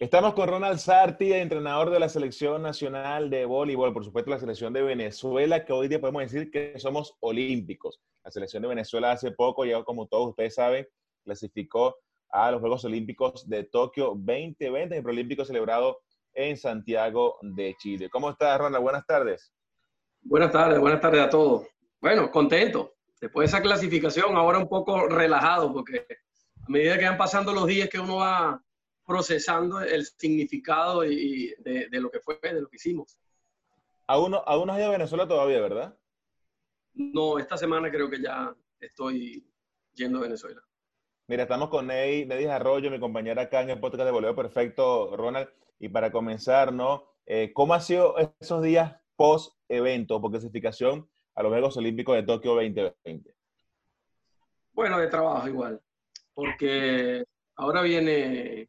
Estamos con Ronald Sarti, entrenador de la Selección Nacional de Voleibol, por supuesto la Selección de Venezuela, que hoy día podemos decir que somos olímpicos. La Selección de Venezuela hace poco, ya como todos ustedes saben, clasificó a los Juegos Olímpicos de Tokio 2020, el Olímpico celebrado en Santiago de Chile. ¿Cómo estás, Ronald? Buenas tardes. Buenas tardes, buenas tardes a todos. Bueno, contento. Después de esa clasificación, ahora un poco relajado, porque a medida que van pasando los días que uno va procesando el significado y de, lo que fue, de lo que hicimos. ¿Aún no, aún no has ido a Venezuela todavía, verdad? No, esta semana creo que ya estoy yendo a Venezuela. Mira, estamos con Ney, Neddy Arroyo, mi compañera acá en el podcast de Voleo Perfecto, Ronald. Y para comenzar, ¿no? Eh, ¿Cómo han sido esos días post-evento, por clasificación a los Juegos Olímpicos de Tokio 2020? Bueno, de trabajo igual, porque ahora viene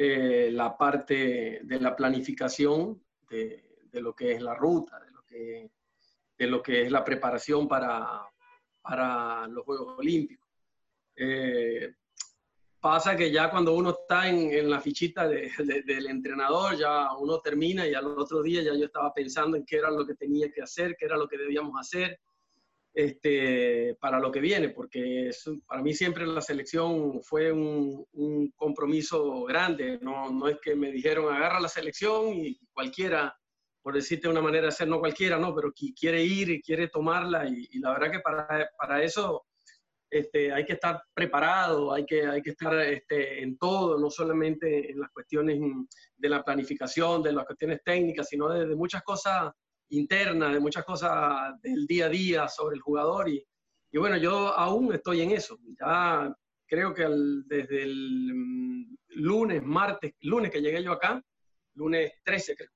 eh, la parte de la planificación de, de, lo que es la ruta, de lo que, de lo que es la preparación para, para los Juegos Olímpicos. Eh, pasa que ya cuando uno está en, en la fichita de, del entrenador, ya uno termina y al otro día ya yo estaba pensando en qué era lo que tenía que hacer, qué era lo que debíamos hacer este, para lo que viene, porque para mí siempre la selección fue un, un compromiso grande, no, no, es que me dijeron agarra la selección y cualquiera, por decirte de una manera de ser, no cualquiera, no, pero quiere ir y quiere tomarla y, y la verdad que para, para eso este, hay que estar preparado, hay que, hay que estar este, en todo, no solamente en las cuestiones de la planificación, de las cuestiones técnicas, sino de, de muchas cosas interna, de muchas cosas del día a día sobre el jugador. Y, y bueno, yo aún estoy en eso. Ya creo que desde el mm, lunes, martes, lunes que llegué yo acá, lunes 13 creo,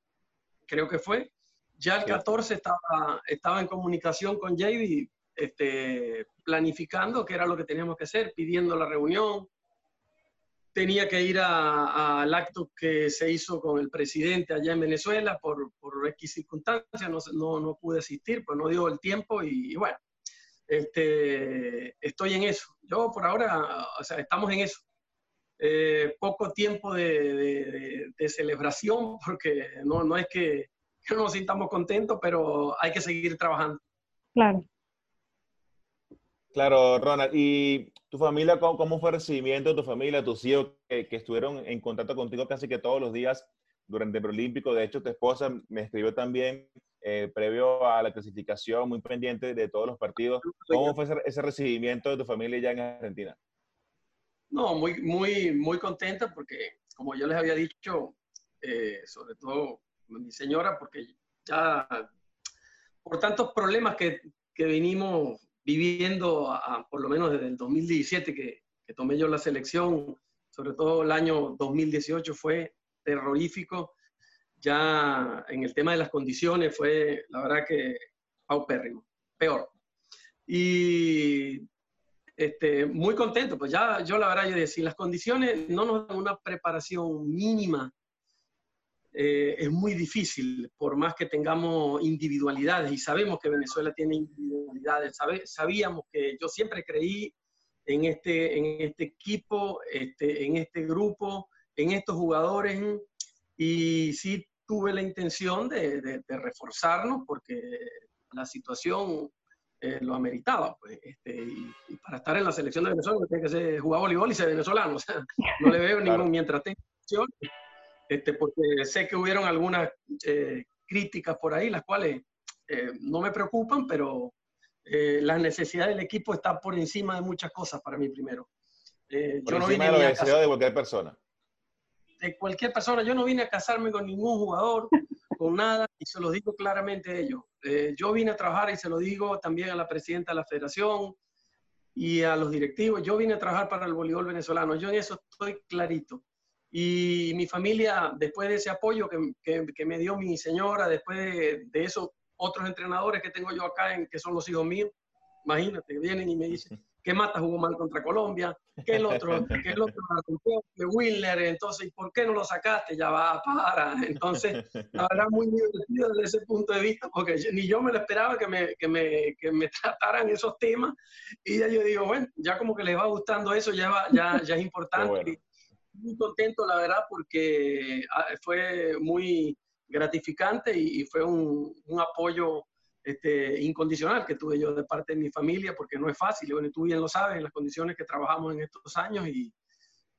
creo que fue, ya el 14 estaba, estaba en comunicación con JB, este, planificando qué era lo que teníamos que hacer, pidiendo la reunión, tenía que ir al acto que se hizo con el presidente allá en Venezuela por, por X circunstancias, no, no, no, pude asistir, pues no dio el tiempo y, bueno, este, estoy en eso. Yo por ahora, o sea, estamos en eso. Eh, poco tiempo de, de, celebración, porque no, no es que no nos sintamos contentos, pero hay que seguir trabajando. Claro. Claro, Ronald. ¿Y tu familia, cómo, cómo fue el recibimiento de tu familia, tus hijos que, que, estuvieron en contacto contigo casi que todos los días durante el Olímpico? De hecho, tu esposa me escribió también eh, previo a la clasificación, muy pendiente de todos los partidos. ¿Cómo fue ese, ese, recibimiento de tu familia ya en Argentina? No, muy, muy, muy contenta porque, como yo les había dicho, eh, sobre todo mi señora, porque ya por tantos problemas que, que vinimos viviendo, a, por lo menos desde el 2017 que, que, tomé yo la selección, sobre todo el año 2018 fue terrorífico. Ya en el tema de las condiciones fue, la verdad que paupérrimo, peor. Y este, muy contento, pues ya yo la verdad yo decía, si las condiciones no nos dan una preparación mínima eh, es muy difícil, por más que tengamos individualidades, y sabemos que Venezuela tiene individualidades, sabe, sabíamos que yo siempre creí en este, en este equipo, este, en este grupo, en estos jugadores, y sí tuve la intención de, de, de reforzarnos porque la situación eh, lo ameritaba. Pues, este, y, y, para estar en la selección de Venezuela tiene que ser jugar voleibol y ser venezolano. O sea, no le veo claro. ningún, mientras tenga este, porque sé que hubieron algunas eh, críticas por ahí, las cuales eh, no me preocupan, pero eh, la necesidad del equipo está por encima de muchas cosas para mí primero. Eh, por yo no vine de la necesidad de cualquier persona. De cualquier persona. Yo no vine a casarme con ningún jugador, con nada, y se lo digo claramente a ellos. Eh, yo vine a trabajar y se lo digo también a la presidenta de la federación y a los directivos. Yo vine a trabajar para el voleibol venezolano. Yo en eso estoy clarito. Y mi familia, después de ese apoyo que, que, que me dio mi señora, después de, de, esos otros entrenadores que tengo yo acá, en, que son los hijos míos, imagínate, vienen y me dicen, ¿qué Mata jugó mal contra Colombia? ¿Qué el otro? ¿Qué el otro? De Willer, entonces, ¿por qué no lo sacaste? Ya va, para. Entonces, la verdad, muy divertido desde ese punto de vista, porque ni yo me lo esperaba que me, que me, que me trataran esos temas. Y ya yo digo, bueno, ya como que les va gustando eso, ya, va, ya, ya es importante. Bueno muy contento, la verdad, porque ah, fue muy gratificante y, fue un, un apoyo este, incondicional que tuve yo de parte de mi familia, porque no es fácil, bueno, tú bien lo sabes, en las condiciones que trabajamos en estos años y,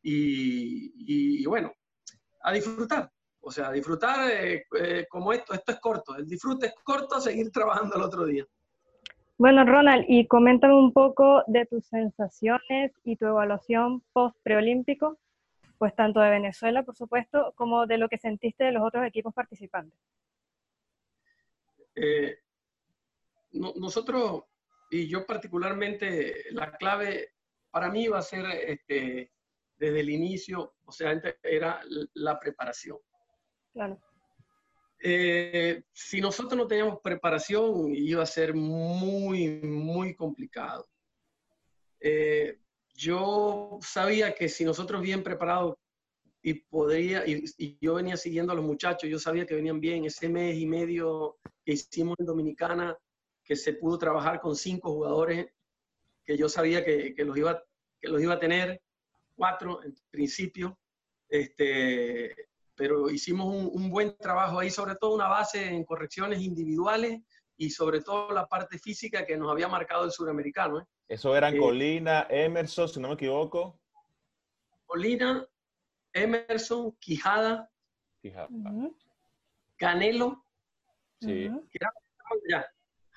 y, bueno, a disfrutar, o sea, disfrutar eh, eh, como esto, esto es corto, el disfrute es corto, seguir trabajando el otro día. Bueno, Ronald, y coméntame un poco de tus sensaciones y tu evaluación post-preolímpico, pues tanto de Venezuela, por supuesto, como de lo que sentiste de los otros equipos participantes. Eh, nosotros, y yo particularmente, la clave para mí va a ser este, desde el inicio, o sea, era la preparación. Claro. Eh, si nosotros no teníamos preparación, iba a ser muy, muy complicado. Eh, yo sabía que si nosotros bien preparados y podría, y, yo venía siguiendo a los muchachos, yo sabía que venían bien. Ese mes y medio que hicimos en Dominicana, que se pudo trabajar con cinco jugadores que yo sabía que, que los, iba, que los iba a tener, cuatro en principio, este, pero hicimos un, un, buen trabajo ahí, sobre todo una base en correcciones individuales y sobre todo la parte física que nos había marcado el suramericano. ¿eh? Eso eran eh, Colina, Emerson, si no me equivoco. Colina, Emerson, Quijada, Quijada. Canelo. Sí. Ya,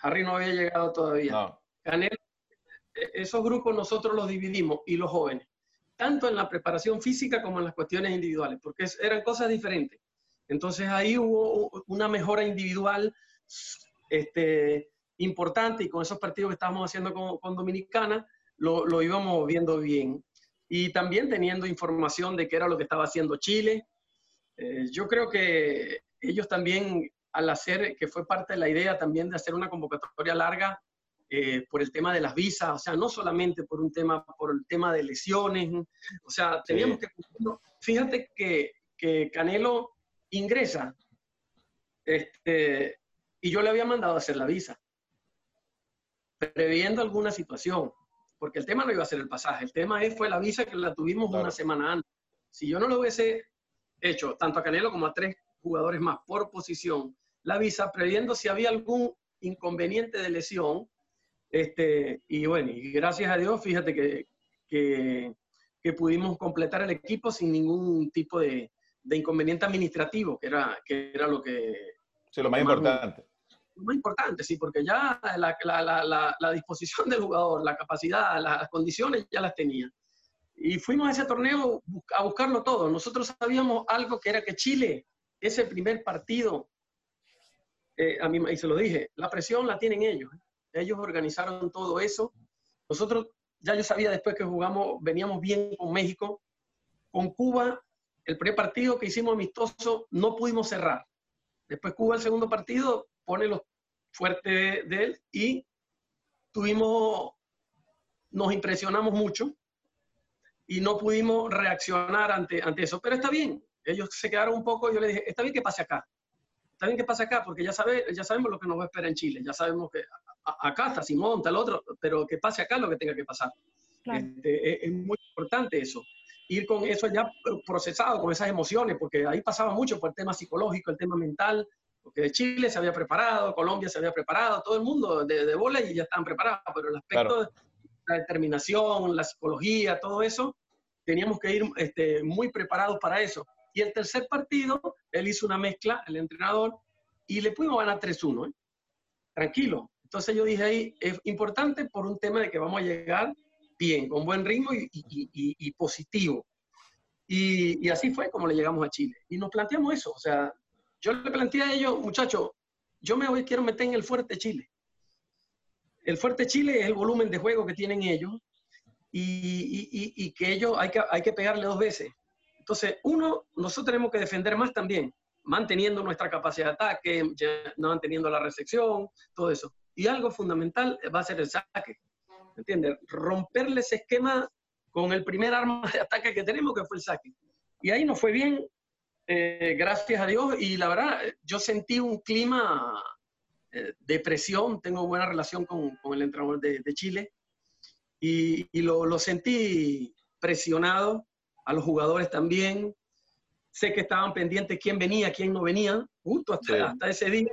Harry no había llegado todavía. E, esos grupos nosotros los dividimos y los jóvenes, tanto en la preparación física como en las cuestiones individuales, porque eran cosas diferentes. Entonces ahí hubo una mejora individual este, importante y con esos partidos que estábamos haciendo con, Dominicana lo, lo, íbamos viendo bien. Y también teniendo información de qué era lo que estaba haciendo Chile. Eh, yo creo que ellos también al hacer, que fue parte de la idea también de hacer una convocatoria larga eh, por el tema de las visas, o sea, no solamente por un tema, por el tema de lesiones, o sea, teníamos que... Fíjate que, que Canelo ingresa este, y yo le había mandado a hacer la visa, previendo alguna situación, porque el tema no iba a ser el pasaje, el tema fue la visa que la tuvimos una semana antes. Si yo no lo hubiese hecho, tanto a Canelo como a tres jugadores más por posición, la visa previendo si había algún inconveniente de lesión. Este, y bueno, y gracias a Dios, fíjate que, que, pudimos completar el equipo sin ningún tipo de, de, inconveniente administrativo, que era, que era lo que... Sí, lo más importante. Lo más importante, sí, porque ya la, la, la, la, disposición del jugador, la capacidad, las condiciones ya las tenía. Y fuimos a ese torneo a buscarlo todo. Nosotros sabíamos algo que era que Chile, ese primer partido, eh, a mí, y se lo dije, la presión la tienen ellos. ¿eh? Ellos organizaron todo eso. Nosotros, ya yo sabía después que jugamos, veníamos bien con México. Con Cuba, el primer partido que hicimos amistoso, no pudimos cerrar. Después Cuba, el segundo partido, pone los fuertes de, él y tuvimos, nos impresionamos mucho y no pudimos reaccionar ante, ante eso. Pero está bien, ellos se quedaron un poco, yo les dije, está bien que pase acá. Está bien que pase acá, porque ya, sabe, ya sabemos lo que nos va a esperar en Chile. Ya sabemos que acá está Simón, el otro, pero que pase acá lo que tenga que pasar. Este, es, muy importante eso. Ir con eso ya procesado, con esas emociones, porque ahí pasaba mucho por el tema psicológico, el tema mental, porque Chile se había preparado, Colombia se había preparado, todo el mundo de, de bola y ya estaban preparados, pero el aspecto de la determinación, la psicología, todo eso, teníamos que ir este, muy preparados para eso. Y el tercer partido, él hizo una mezcla, el entrenador, y le pudimos ganar 3-1. ¿eh? Tranquilo. Entonces yo dije ahí, es importante por un tema de que vamos a llegar bien, con buen ritmo y, y, y, positivo. Y, así fue como le llegamos a Chile. Y nos planteamos eso. O sea, yo le planteé a ellos, muchachos, yo me voy, quiero meter en el fuerte Chile. El fuerte Chile es el volumen de juego que tienen ellos y, que ellos hay que, hay que pegarle dos veces. Entonces, uno, nosotros tenemos que defender más también, manteniendo nuestra capacidad de ataque, manteniendo la recepción, todo eso. Y algo fundamental va a ser el saque. ¿Entiendes? Romperle ese esquema con el primer arma de ataque que tenemos, que fue el saque. Y ahí nos fue bien, eh, gracias a Dios. Y la verdad, yo sentí un clima eh, de presión. Tengo buena relación con, con el entrenador de, de Chile. Y, y lo, lo, sentí presionado a los jugadores también. Sé que estaban pendientes quién venía, quién no venía, justo hasta, hasta ese día.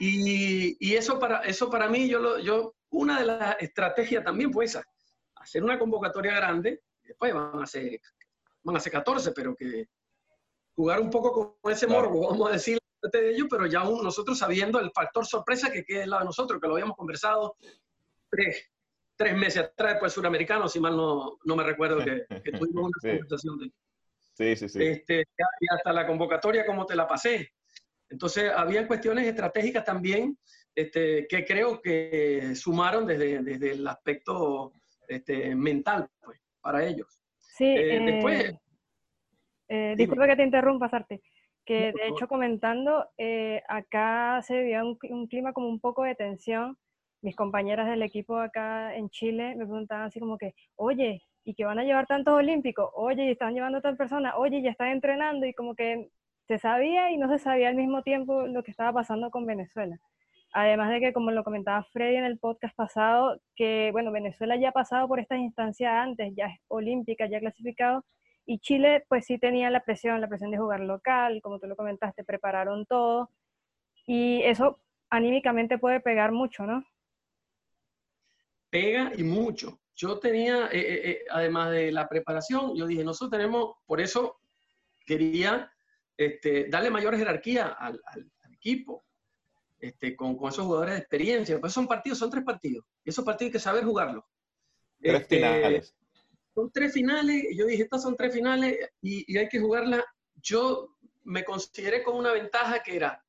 Y, y, eso, para, eso para mí, yo, lo, yo, una de las estrategias también fue esa, hacer una convocatoria grande, después van a ser, van a ser 14, pero que jugar un poco con ese morbo, vamos a decir de ellos, pero ya aún nosotros sabiendo el factor sorpresa que queda al lado de nosotros, que lo habíamos conversado tres, tres meses atrás, después suramericano, si mal no, no me recuerdo que, que tuvimos una sí. conversación de Sí, sí, sí. Este, y hasta la convocatoria, como te la pasé. Entonces, había cuestiones estratégicas también este, que creo que sumaron desde, desde el aspecto este, mental pues, para ellos. Sí, eh, después... Eh, disculpa que te interrumpa, Sarte. Que de hecho, comentando, eh, acá se vivía un, un clima como un poco de tensión mis compañeras del equipo acá en Chile me preguntaban así como que, oye, ¿y que van a llevar tantos olímpicos? Oye, ¿y están llevando a tal persona? Oye, ya están entrenando y como que se sabía y no se sabía al mismo tiempo lo que estaba pasando con Venezuela. Además de que, como lo comentaba Freddy en el podcast pasado, que bueno, Venezuela ya ha pasado por estas instancias antes, ya es olímpica, ya clasificado, y Chile pues sí tenía la presión, la presión de jugar local, como tú lo comentaste, prepararon todo, y eso anímicamente puede pegar mucho, ¿no? Pega y mucho. Yo tenía, eh, eh, eh, además de la preparación, yo dije, nosotros tenemos, por eso quería este, darle mayor jerarquía al, equipo, este, con, con, esos jugadores de experiencia. Pues son partidos, son tres partidos. Y esos partidos hay que saber jugarlos. Tres este, finales. Son tres finales. Yo dije, estas son tres finales y, y hay que jugarla. Yo me consideré con una ventaja que era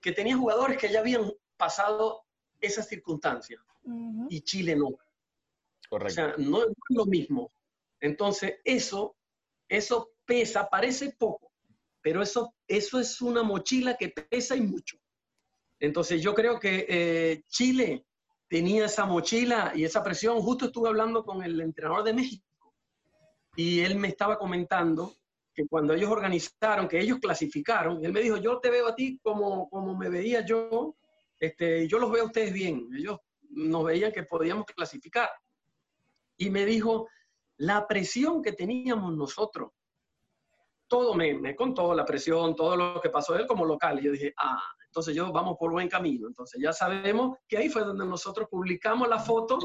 que tenía jugadores que ya habían pasado esas circunstancias uh -huh. y Chile no. Correcto. O sea, no es lo mismo. Entonces, eso, eso pesa, parece poco, pero eso, eso es una mochila que pesa y mucho. Entonces, yo creo que eh, Chile tenía esa mochila y esa presión. Justo estuve hablando con el entrenador de México y él me estaba comentando que cuando ellos organizaron, que ellos clasificaron, él me dijo, yo te veo a ti como, como me veía yo, este, yo los veo a ustedes bien. Ellos nos veían que podíamos clasificar. Y me dijo, la presión que teníamos nosotros, todo me, contó, la presión, todo lo que pasó él como local. Y yo dije, ah, entonces yo vamos por buen camino. Entonces ya sabemos que ahí fue donde nosotros publicamos la foto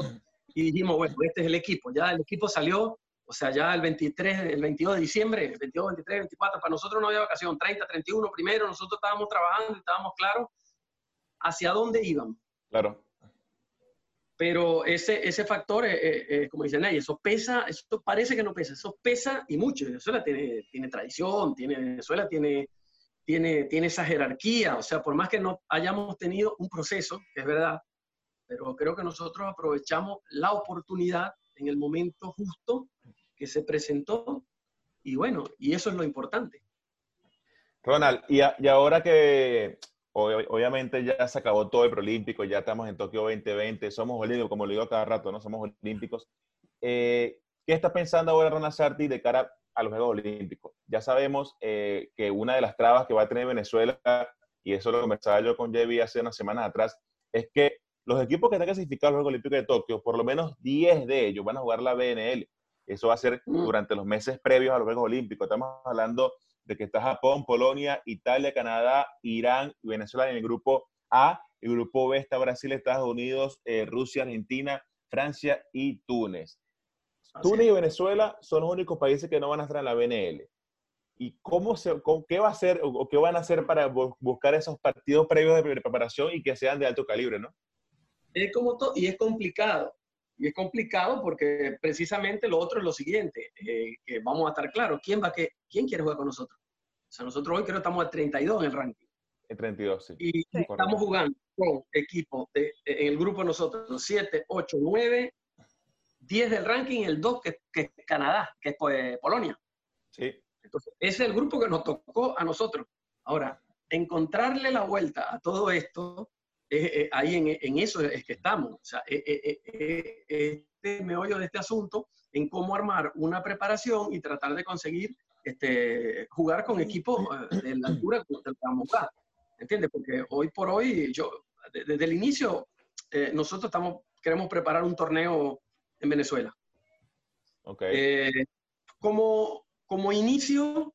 y dijimos, bueno, este es el equipo. Ya el equipo salió, o sea, ya el 23, el 22 de diciembre, el 22, 23, 24, para nosotros no había vacación, 30, 31, primero, nosotros estábamos trabajando y estábamos claros hacia dónde íbamos. Claro. Pero ese, ese factor, eh, eh, como dicen ahí, eso pesa, eso parece que no pesa, eso pesa y mucho. Venezuela tiene, tiene tradición, tiene, Venezuela tiene, tiene, tiene esa jerarquía, o sea, por más que no hayamos tenido un proceso, es verdad, pero creo que nosotros aprovechamos la oportunidad en el momento justo que se presentó y bueno, y eso es lo importante. Ronald, y ahora que obviamente ya se acabó todo el preolímpico, ya estamos en Tokio 2020, somos olímpicos, como lo digo cada rato, ¿no? Somos olímpicos. Eh, ¿Qué está pensando ahora Ronald Sarti de cara a los Juegos Olímpicos? Ya sabemos eh, que una de las trabas que va a tener Venezuela, y eso lo conversaba yo con Jevi hace unas semanas atrás, es que los equipos que están clasificados a los Juegos Olímpicos de Tokio, por lo menos 10 de ellos van a jugar la BNL. Eso va a ser durante los meses previos a los Juegos Olímpicos. Estamos hablando de que está Japón, Polonia, Italia, Canadá, Irán y Venezuela en el grupo A. El grupo B está Brasil, Estados Unidos, eh, Rusia, Argentina, Francia y Túnez. Así Túnez y Venezuela son los únicos países que no van a estar en la BNL. ¿Y cómo se, con, qué va a hacer o qué van a hacer para buscar esos partidos previos de preparación y que sean de alto calibre, no? Es como todo, y es complicado. Y es complicado porque precisamente lo otro es lo siguiente, eh, que vamos a estar claros, ¿quién, va que, ¿quién quiere jugar con nosotros? O sea, nosotros hoy creo que estamos a 32 en el ranking. En 32, sí. Y sí, estamos jugando con equipos de, en el grupo nosotros, 7, 8, 9, 10 del ranking, el 2 que, que es Canadá, que es pues, Polonia. Sí. Entonces, ese es el grupo que nos tocó a nosotros. Ahora, encontrarle la vuelta a todo esto eh, eh, ahí en, en, eso es que estamos. O sea, eh, este meollo de este asunto en cómo armar una preparación y tratar de conseguir este, jugar con equipos de la altura que vamos a jugar. ¿Entiendes? Porque hoy por hoy, yo, desde el inicio, nosotros estamos, queremos preparar un torneo en Venezuela. Okay. como como inicio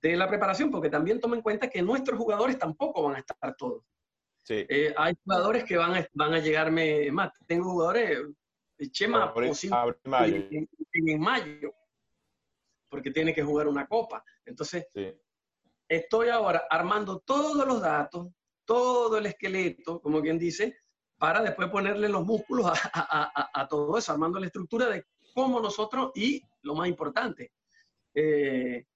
de la preparación, porque también toma en cuenta que nuestros jugadores tampoco van a estar todos. Sí. Eh, hay jugadores que van a, van a llegarme más. Tengo jugadores, eh, Chema, En, en, mayo, porque tiene que jugar una copa. Entonces, estoy ahora armando todos los datos, todo el esqueleto, como quien dice, para después ponerle los músculos a, todo eso, armando la estructura de cómo nosotros, y lo más importante, eh,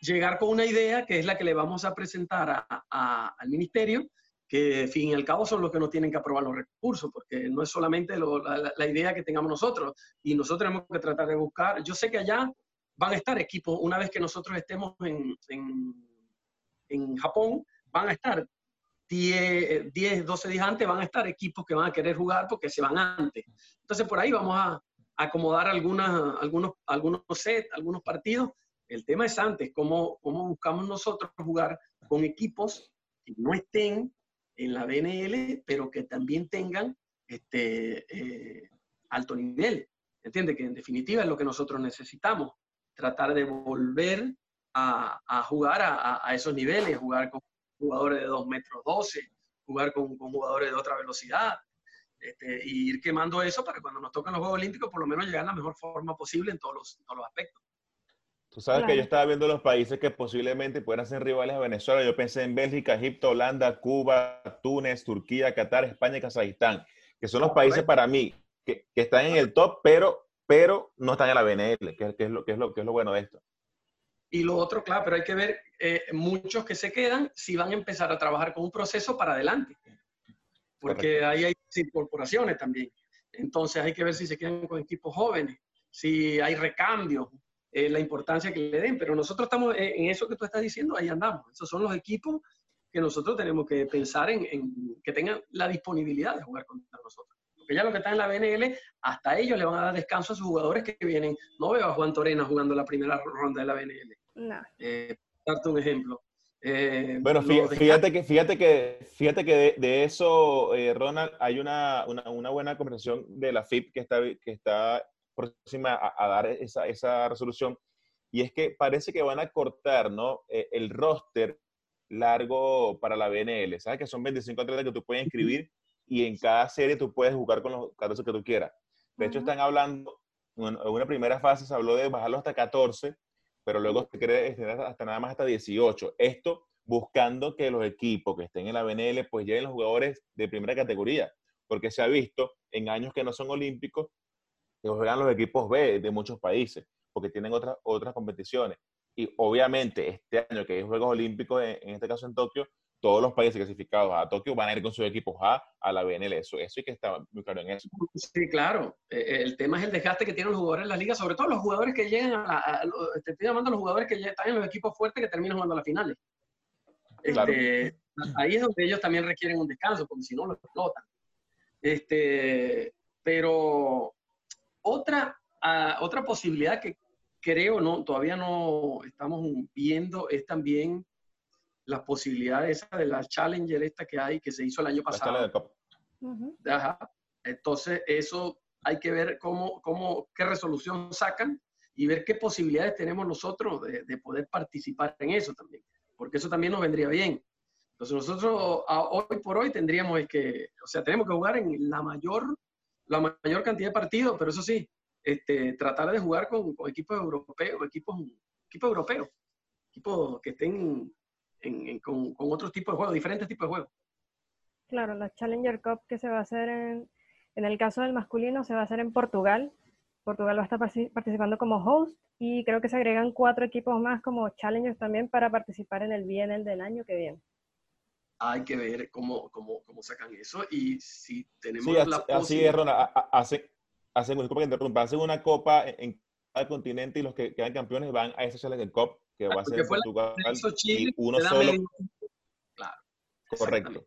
llegar con una idea que es la que le vamos a presentar al ministerio, que fin y al cabo son los que nos tienen que aprobar los recursos, porque no es solamente la, idea que tengamos nosotros, y nosotros tenemos que tratar de buscar, yo sé que allá van a estar equipos, una vez que nosotros estemos en, en Japón, van a estar 10, 10, 12 días antes, van a estar equipos que van a querer jugar porque se van antes. Entonces por ahí vamos a acomodar algunas, algunos, algunos sets, algunos partidos el tema es antes, cómo, cómo buscamos nosotros jugar con equipos que no estén en la BNL, pero que también tengan este, eh, alto nivel. ¿Entiende? Que en definitiva es lo que nosotros necesitamos, tratar de volver a, jugar a, esos niveles, jugar con jugadores de 2 metros 12, jugar con, jugadores de otra velocidad, este, y ir quemando eso para cuando nos tocan los Juegos Olímpicos, por lo menos llegar a la mejor forma posible en todos en todos los aspectos. Tú sabes que yo estaba viendo los países que posiblemente puedan ser rivales a Venezuela. Yo pensé en Bélgica, Egipto, Holanda, Cuba, Túnez, Turquía, Qatar, España y Kazajistán, que son los países para mí que, están en el top, pero, pero no están en la BNL, que, es, lo, que, es, lo, que es lo bueno de esto. Y lo otro, claro, pero hay que ver eh, muchos que se quedan si van a empezar a trabajar con un proceso para adelante. Porque ahí hay incorporaciones también. Entonces hay que ver si se quedan con equipos jóvenes, si hay recambios, eh, la importancia que le den, pero nosotros estamos en eso que tú estás diciendo, ahí andamos. Esos son los equipos que nosotros tenemos que pensar en, que tengan la disponibilidad de jugar contra nosotros. Porque ya lo que está en la BNL, hasta ellos le van a dar descanso a sus jugadores que vienen. No veo a Juan Torena jugando la primera ronda de la BNL. No. Eh, darte un ejemplo. Eh, bueno, fíjate, que, fíjate que, fíjate que de, eso, Ronald, hay una, una, una, buena conversación de la FIP que está, que está próxima a, dar esa, esa, resolución. Y es que parece que van a cortar ¿no? Eh, el roster largo para la BNL. ¿Sabes? Que son 25 atletas que tú puedes inscribir y en cada serie tú puedes jugar con los 14 que tú quieras. De hecho, están hablando, en una primera fase se habló de bajarlo hasta 14, pero luego se quiere extender hasta nada más hasta 18. Esto buscando que los equipos que estén en la BNL pues lleguen los jugadores de primera categoría, porque se ha visto en años que no son olímpicos que juegan los equipos B de muchos países, porque tienen otras, otras competiciones. Y obviamente este año que hay Juegos Olímpicos, en, este caso en Tokio, todos los países clasificados a Tokio van a ir con sus equipos A a la BNL. Eso, eso hay que estar muy claro en eso. Sí, claro. Eh, eh, el tema es el desgaste que tienen los jugadores en la liga, sobre todo los jugadores que llegan a, te estoy llamando a los jugadores que están en los equipos fuertes que terminan jugando a las finales. Este, ahí es donde ellos también requieren un descanso, porque si no lo explotan. Este, pero otra, ah, otra posibilidad que creo, no, todavía no estamos viendo es también las posibilidades de la Challenger esta que hay, que se hizo el año pasado. Entonces, eso hay que ver cómo, cómo, qué resolución sacan y ver qué posibilidades tenemos nosotros de, de, poder participar en eso también, porque eso también nos vendría bien. Entonces, nosotros hoy por hoy tendríamos que, o sea, tenemos que jugar en la mayor la mayor cantidad de partidos, pero eso sí, este, tratar de jugar con, equipos europeos, equipos, equipos europeos, equipos que estén con, otros tipos de juegos, diferentes tipos de juegos. Claro, la Challenger Cup que se va a hacer en, en el caso del masculino se va a hacer en Portugal. Portugal va a estar participando como host y creo que se agregan cuatro equipos más como challengers también para participar en el BNL del año que viene hay que ver cómo, cómo, cómo sacan eso y si tenemos sí, la así, es, Rona. Hacen, hacen, hacen una copa en cada continente y los que quedan campeones van a esa Challenger Cup que va a ser en Portugal y uno solo. Claro. Correcto.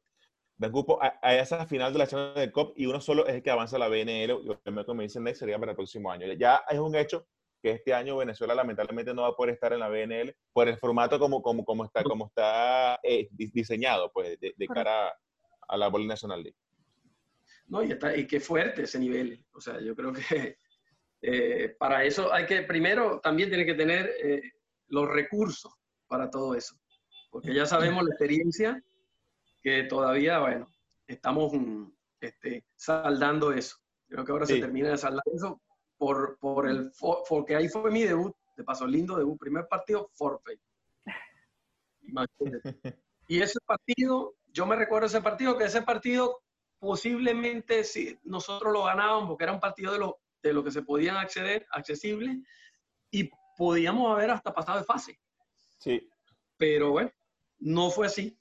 Grupo a, a, esa final de la Challenger Cup y uno solo es el que avanza a la BNL. Yo me dicen sería para el próximo año. Ya es un hecho que este año Venezuela lamentablemente no va a poder estar en la BNL por el formato como, como, como está, como está eh, diseñado pues, de, cara a, la Bola Nacional League. No, y, está, y qué fuerte ese nivel. O sea, yo creo que eh, para eso hay que, primero, también tiene que tener eh, los recursos para todo eso. Porque ya sabemos la experiencia que todavía, bueno, estamos mm, este, saldando eso. Creo que ahora se termina de saldar eso por, por el, porque ahí fue mi debut, de paso lindo debut, primer partido, forfeit. Y ese partido, yo me recuerdo ese partido, que ese partido posiblemente si nosotros lo ganábamos, porque era un partido de lo, de lo que se podían acceder, accesible, y podíamos haber hasta pasado de fase. Sí. Pero bueno, no fue así.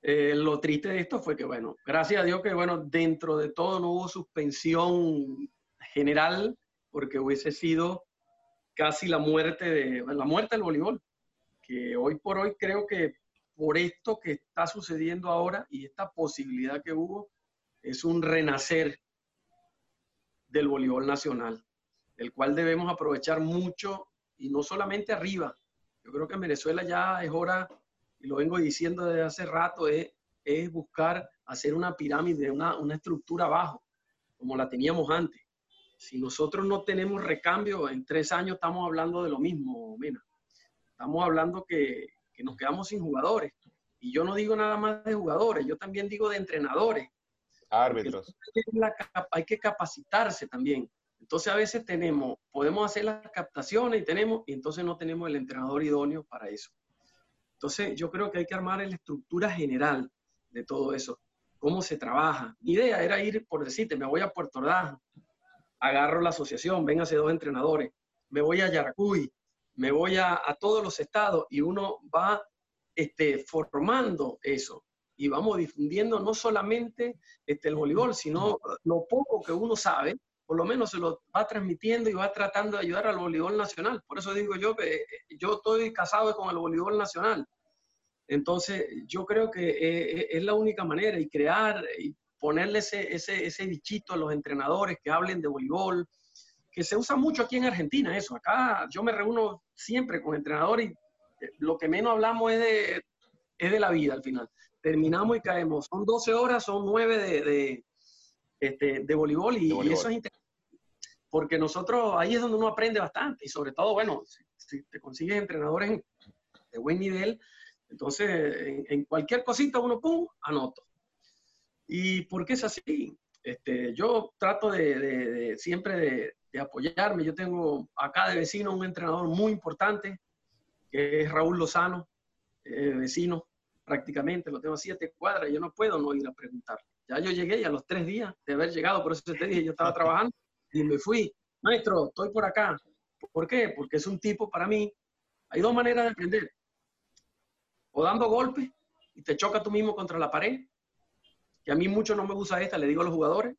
Eh, lo triste de esto fue que, bueno, gracias a Dios que, bueno, dentro de todo no hubo suspensión general, porque hubiese sido casi la muerte de la muerte del voleibol, que hoy por hoy creo que por esto que está sucediendo ahora y esta posibilidad que hubo es un renacer del voleibol nacional, el cual debemos aprovechar mucho y no solamente arriba. Yo creo que en Venezuela ya es hora, y lo vengo diciendo desde hace rato, es, es buscar hacer una pirámide, una, una estructura abajo, como la teníamos antes si nosotros no tenemos recambio, en tres años estamos hablando de lo mismo, Mena. Estamos hablando que, que nos quedamos sin jugadores. Y yo no digo nada más de jugadores, yo también digo de entrenadores. Árbitros. Hay que capacitarse también. Entonces a veces tenemos, podemos hacer las captaciones y tenemos, y entonces no tenemos el entrenador idóneo para eso. Entonces yo creo que hay que armar la estructura general de todo eso. Cómo se trabaja. Mi idea era ir, por decirte, me voy a Puerto Ordaz, agarro la asociación, véngase dos entrenadores, me voy a Yaracuy, me voy a, todos los estados y uno va este, formando eso y vamos difundiendo no solamente este, el voleibol, sino lo poco que uno sabe, por lo menos se lo va transmitiendo y va tratando de ayudar al voleibol nacional. Por eso digo yo que eh, yo estoy casado con el voleibol nacional. Entonces, yo creo que eh, eh, es la única manera y crear y ponerle ese, ese, ese bichito a los entrenadores que hablen de voleibol, que se usa mucho aquí en Argentina eso. Acá yo me reúno siempre con entrenadores y eh, lo que menos hablamos es de, es de la vida al final. Terminamos y caemos. Son 12 horas, son 9 de, de, este, de voleibol y, eso es interesante. Porque nosotros ahí es donde uno aprende bastante y sobre todo, bueno, si, te consigues entrenadores de buen nivel, entonces en, en cualquier cosita uno, pum, anoto. ¿Y por qué es así? Este, yo trato de, siempre de, apoyarme. Yo tengo acá de vecino un entrenador muy importante, que es Raúl Lozano, eh, vecino prácticamente, lo tengo a siete cuadras, yo no puedo no ir a preguntar. Ya yo llegué y a los tres días de haber llegado, por eso te dije, yo estaba trabajando y me fui. Maestro, estoy por acá. ¿Por qué? Porque es un tipo, para mí, hay dos maneras de aprender. O dando golpes y te choca tú mismo contra la pared, que a mí mucho no me gusta esta, le digo a los jugadores,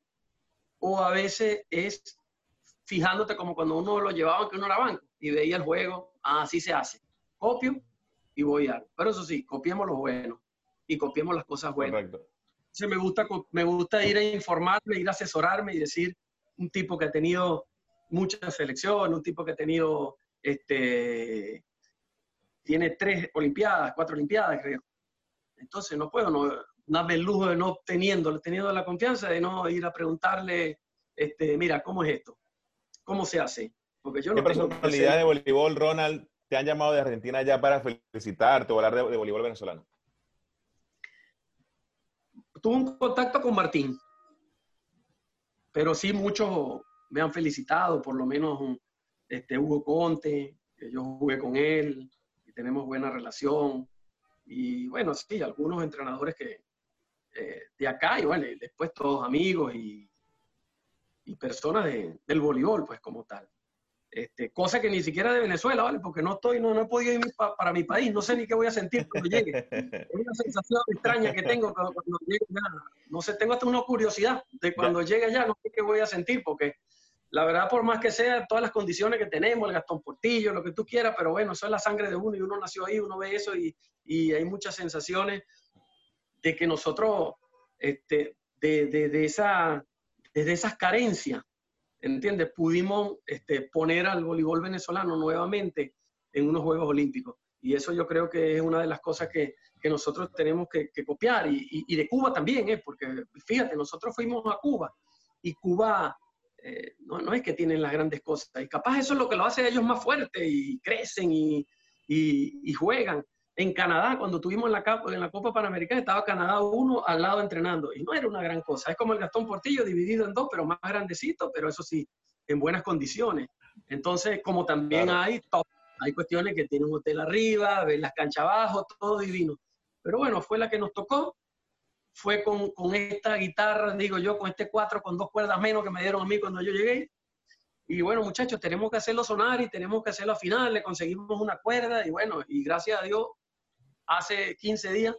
o a veces es fijándote como cuando uno lo llevaba, que uno era banco, y veía el juego, ah, así se hace. Copio y voy a... Pero eso sí, copiemos lo bueno y copiemos las cosas buenas. Correcto. Entonces me gusta, me gusta ir a informarme, ir a asesorarme y decir un tipo que ha tenido muchas selecciones, un tipo que ha tenido, este, tiene tres olimpiadas, cuatro olimpiadas, creo. Entonces no puedo, no, dame el lujo de no teniendo, teniendo la confianza de no ir a preguntarle, este, mira, ¿cómo es esto? ¿Cómo se hace? Porque yo ¿Qué personalidad de voleibol, Ronald, te han llamado de Argentina ya para felicitarte o hablar de, voleibol venezolano? Tuve un contacto con Martín, pero sí muchos me han felicitado, por lo menos este, Hugo Conte, que yo jugué con él y tenemos buena relación. Y bueno, sí, algunos entrenadores que, eh, de acá y bueno, después todos amigos y, y personas del voleibol, pues como tal. Este, cosa que ni siquiera de Venezuela, ¿vale? Porque no estoy, no, no he podido ir para mi país, no sé ni qué voy a sentir cuando llegue. Es una sensación extraña que tengo cuando, llegue No sé, tengo hasta una curiosidad de cuando llegue allá, no sé qué voy a sentir, porque la verdad, por más que sea, todas las condiciones que tenemos, el Gastón Portillo, lo que tú quieras, pero bueno, eso es la sangre de uno y uno nació ahí, uno ve eso y, y hay muchas sensaciones de que nosotros, este, de, de, esa, desde esas carencias, ¿entiendes? Pudimos este, poner al voleibol venezolano nuevamente en unos Juegos Olímpicos. Y eso yo creo que es una de las cosas que, que nosotros tenemos que, que copiar. Y, y, de Cuba también, ¿eh? porque fíjate, nosotros fuimos a Cuba y Cuba eh, no, no, es que tienen las grandes cosas. Y capaz eso es lo que lo hace a ellos más fuertes y crecen y, y, juegan. En Canadá, cuando estuvimos en la, en la Copa Panamericana, estaba Canadá uno al lado entrenando y no era una gran cosa. Es como el Gastón Portillo dividido en dos, pero más grandecito, pero eso sí, en buenas condiciones. Entonces, como también hay hay cuestiones que tienen un hotel arriba, ven las canchas abajo, todo divino. Pero bueno, fue la que nos tocó. Fue con, con esta guitarra, digo yo, con este cuatro, con dos cuerdas menos que me dieron a mí cuando yo llegué. Y bueno, muchachos, tenemos que hacerlo sonar y tenemos que hacerlo final. Le conseguimos una cuerda y bueno, y gracias a Dios, hace 15 días,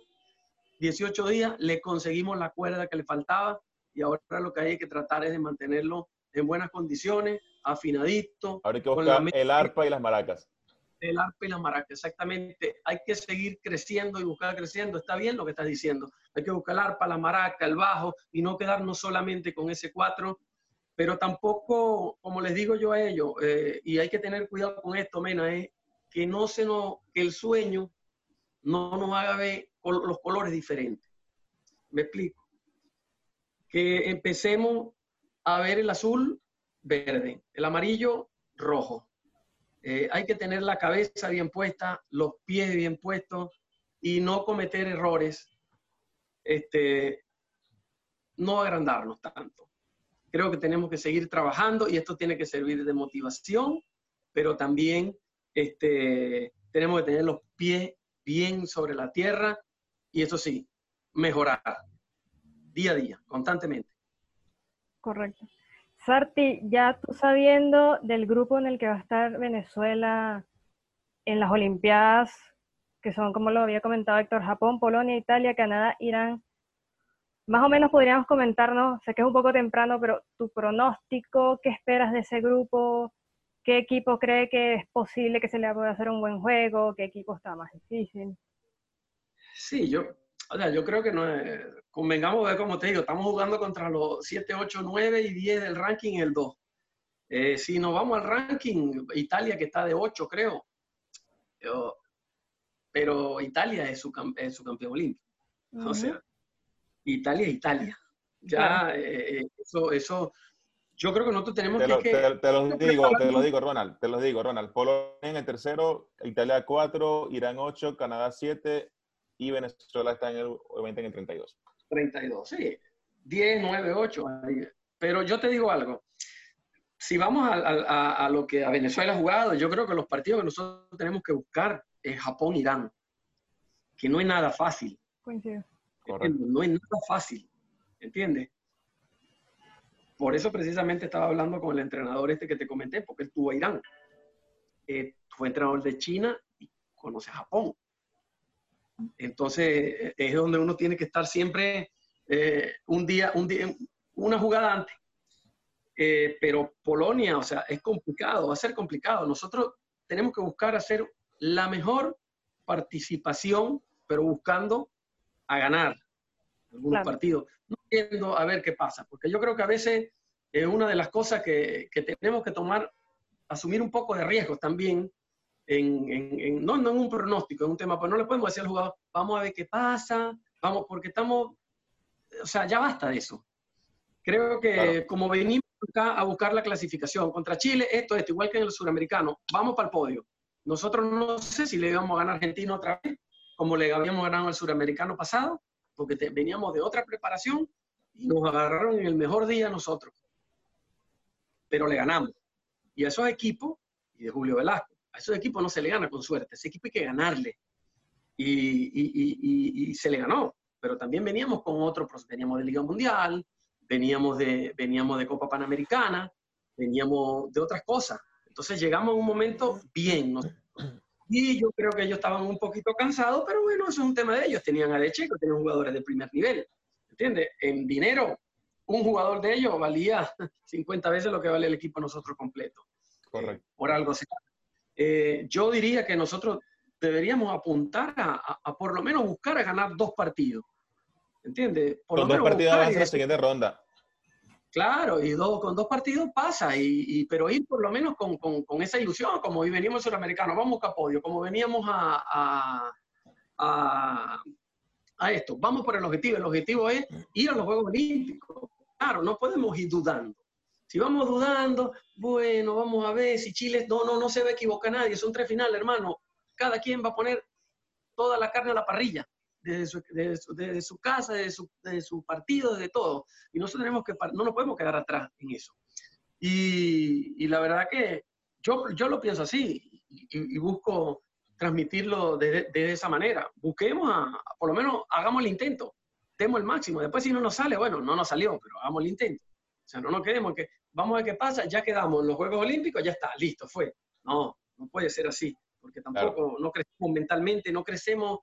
18 días, le conseguimos la cuerda que le faltaba y ahora lo que hay que tratar es de mantenerlo en buenas condiciones, afinadito. Ahora hay que buscar el arpa y las maracas. El arpa y las maracas, exactamente. Hay que seguir creciendo y buscar creciendo. Está bien lo que estás diciendo. Hay que buscar el arpa, la maraca, el bajo y no quedarnos solamente con ese cuatro pero tampoco, como les digo yo a ellos, eh, y hay que tener cuidado con esto, Mena, es que no se nos, que el sueño no nos haga ver los colores diferentes. Me explico. Que empecemos a ver el azul verde, el amarillo rojo. Eh, hay que tener la cabeza bien puesta, los pies bien puestos y no cometer errores, este, no agrandarnos tanto. Creo que tenemos que seguir trabajando y esto tiene que servir de motivación, pero también este, tenemos que tener los pies bien sobre la tierra y eso sí, mejorar día a día, constantemente. Correcto. Sarti, ya tú sabiendo del grupo en el que va a estar Venezuela en las Olimpiadas, que son, como lo había comentado Héctor, Japón, Polonia, Italia, Canadá, Irán, más o menos podríamos comentarnos, sé que es un poco temprano, pero tu pronóstico, ¿qué esperas de ese grupo? ¿Qué equipo cree que es posible que se le pueda hacer un buen juego? ¿Qué equipo está más difícil? Sí, yo, o sea, yo creo que no es, convengamos de como te digo, estamos jugando contra los 7, 8, 9 y 10 del ranking el 2. Eh, si nos vamos al ranking, Italia que está de 8, creo. pero Italia es su, es su campeón olímpico. O sea, Italia, Italia. Ya, eh, eh, eso, eso, yo creo que nosotros tenemos te lo, que... Te, lo digo, te lo digo, Ronald, te lo digo, Ronald. Polonia en el tercero, Italia 4, Irán 8, Canadá 7 y Venezuela está en el, obviamente en el 32. 32, sí. 10, 9, 8. Pero yo te digo algo. Si vamos a, a, lo que a Venezuela ha jugado, yo creo que los partidos que nosotros tenemos que buscar es Japón-Irán, que no es nada fácil. Coincido. No es nada fácil, ¿entiendes? Por eso precisamente estaba hablando con el entrenador este que te comenté, porque él tuvo a Irán. Eh, fue entrenador de China y conoce a Japón. Entonces es donde uno tiene que estar siempre eh, un día, un día, una jugada antes. Eh, pero Polonia, o sea, es complicado, va a ser complicado. Nosotros tenemos que buscar hacer la mejor participación, pero buscando a ganar algunos partidos, viendo a ver qué pasa, porque yo creo que a veces es una de las cosas que, que tenemos que tomar, asumir un poco de riesgos también, en, en, no, no en un pronóstico, en un tema, pues no le podemos decir al jugador, vamos a ver qué pasa, vamos, porque estamos, o sea, ya basta de eso. Creo que como venimos acá a buscar la clasificación contra Chile, esto, esto, igual que en el suramericano, vamos para el podio. Nosotros no sé si le íbamos a ganar a Argentina otra vez, como le habíamos ganado al suramericano pasado, porque veníamos de otra preparación y nos agarraron en el mejor día nosotros. Pero le ganamos. Y a esos equipos, y de Julio Velasco, a esos equipos no se le gana con suerte, ese equipo hay que ganarle. Y, y, se le ganó, pero también veníamos con otro, veníamos de Liga Mundial, veníamos de, veníamos de Copa Panamericana, veníamos de otras cosas. Entonces llegamos a un momento bien. Y yo creo que ellos estaban un poquito cansados, pero bueno, eso es un tema de ellos. Tenían a De Checo, tenían jugadores de primer nivel. ¿Entiendes? En dinero, un jugador de ellos valía 50 veces lo que vale el equipo nosotros completo. Correcto. por algo así. Eh, yo diría que nosotros deberíamos apuntar a, por lo menos buscar a ganar dos partidos. ¿Entiendes? Por dos partidos avanza la siguiente ronda. Claro, y dos, con dos partidos pasa, y, pero ir por lo menos con, con, esa ilusión, como hoy venimos suramericano, vamos a podio, como veníamos a, a, a, esto, vamos por el objetivo, el objetivo es ir a los Juegos Olímpicos. Claro, no podemos ir dudando. Si vamos dudando, bueno, vamos a ver si Chile, no, no, no se va a equivocar nadie, son tres finales, hermano. cada quien va a poner toda la carne a la parrilla, desde su, casa, desde su, partido, desde todo. Y nosotros tenemos que, no nos podemos quedar atrás en eso. Y, y la verdad que yo, yo lo pienso así y, busco transmitirlo de, de, esa manera. Busquemos, a, por lo menos hagamos el intento, demos el máximo. Después si no nos sale, bueno, no nos salió, pero hagamos el intento. O sea, no nos quedemos que vamos a ver qué pasa, ya quedamos en los Juegos Olímpicos, ya está, listo, fue. No, no puede ser así, porque tampoco no crecemos mentalmente, no crecemos.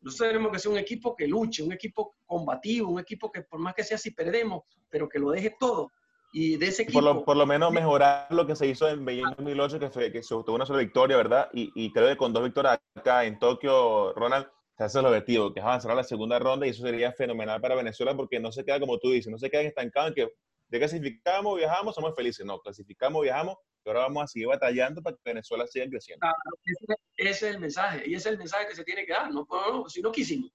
Nosotros tenemos que ser un equipo que luche, un equipo combativo, un equipo que por más que sea si perdemos, pero que lo deje todo. Y de ese equipo... Por lo, por lo menos mejorar lo que se hizo en Beijing 2008, que, fue, que se obtuvo una sola victoria, ¿verdad? Y, y creo que con dos victorias acá en Tokio, Ronald, se hace el objetivo, que es avanzar a la segunda ronda y eso sería fenomenal para Venezuela porque no se queda como tú dices, no se queda estancado en que de clasificamos, viajamos, somos felices. No, clasificamos, viajamos, y ahora vamos a seguir batallando para que Venezuela siga creciendo. ese, es el mensaje, y ese es el mensaje que se tiene que dar. No, si no quisimos.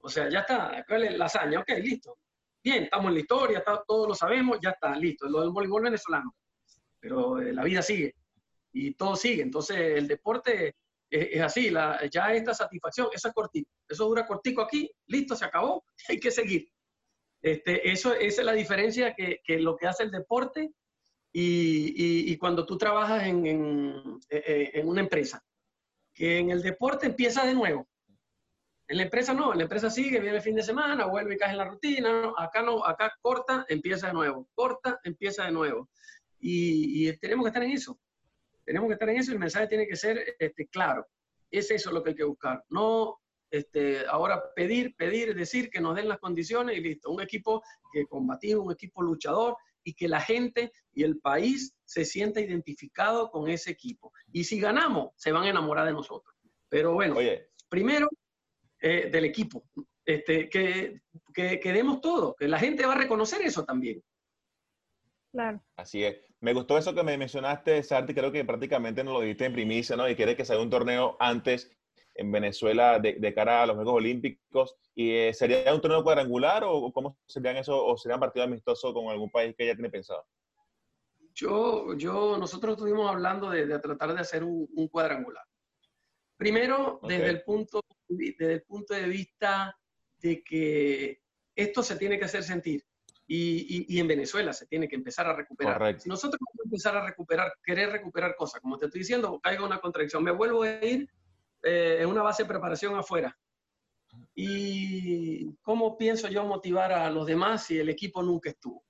O sea, ya está, la hazaña? Ok, listo. Bien, estamos en la historia, todos lo sabemos, ya está, listo. Lo del voleibol venezolano. Pero eh, la vida sigue y todo sigue. Entonces, el deporte es, así, la, ya esta satisfacción, eso es cortico. Eso dura cortico aquí, listo, se acabó, hay que seguir. Este, eso, esa es la diferencia que, que, lo que hace el deporte y, y, cuando tú trabajas en, en, en, una empresa. Que en el deporte empieza de nuevo. En la empresa no, en la empresa sigue, viene el fin de semana, vuelve y cae en la rutina. Acá no, acá corta, empieza de nuevo. Corta, empieza de nuevo. Y, y, tenemos que estar en eso. Tenemos que estar en eso y el mensaje tiene que ser este, claro. Es eso lo que hay que buscar. No este, ahora pedir, pedir, decir que nos den las condiciones y listo. Un equipo que combativo, un equipo luchador y que la gente y el país se sienta identificado con ese equipo. Y si ganamos, se van a enamorar de nosotros. Pero bueno, primero eh, del equipo, este, que, que, que demos todo, que la gente va a reconocer eso también. Claro. Así es. Me gustó eso que me mencionaste, Sarti, creo que prácticamente nos lo dijiste en primicia, ¿no? Y quiere que se haga un torneo antes en Venezuela de, cara a los Juegos Olímpicos? ¿Y eh, sería un torneo cuadrangular o cómo serían eso? ¿O serían partidos amistosos con algún país que ya tiene pensado? Yo, yo, nosotros estuvimos hablando de, tratar de hacer un, cuadrangular. Primero, desde, el punto, desde el punto de vista de que esto se tiene que hacer sentir. Y, y, en Venezuela se tiene que empezar a recuperar. Si nosotros vamos a empezar a recuperar, querer recuperar cosas, como te estoy diciendo, caiga una contradicción. Me vuelvo a ir eh, en una base de preparación afuera. ¿Y cómo pienso yo motivar a los demás si el equipo nunca estuvo?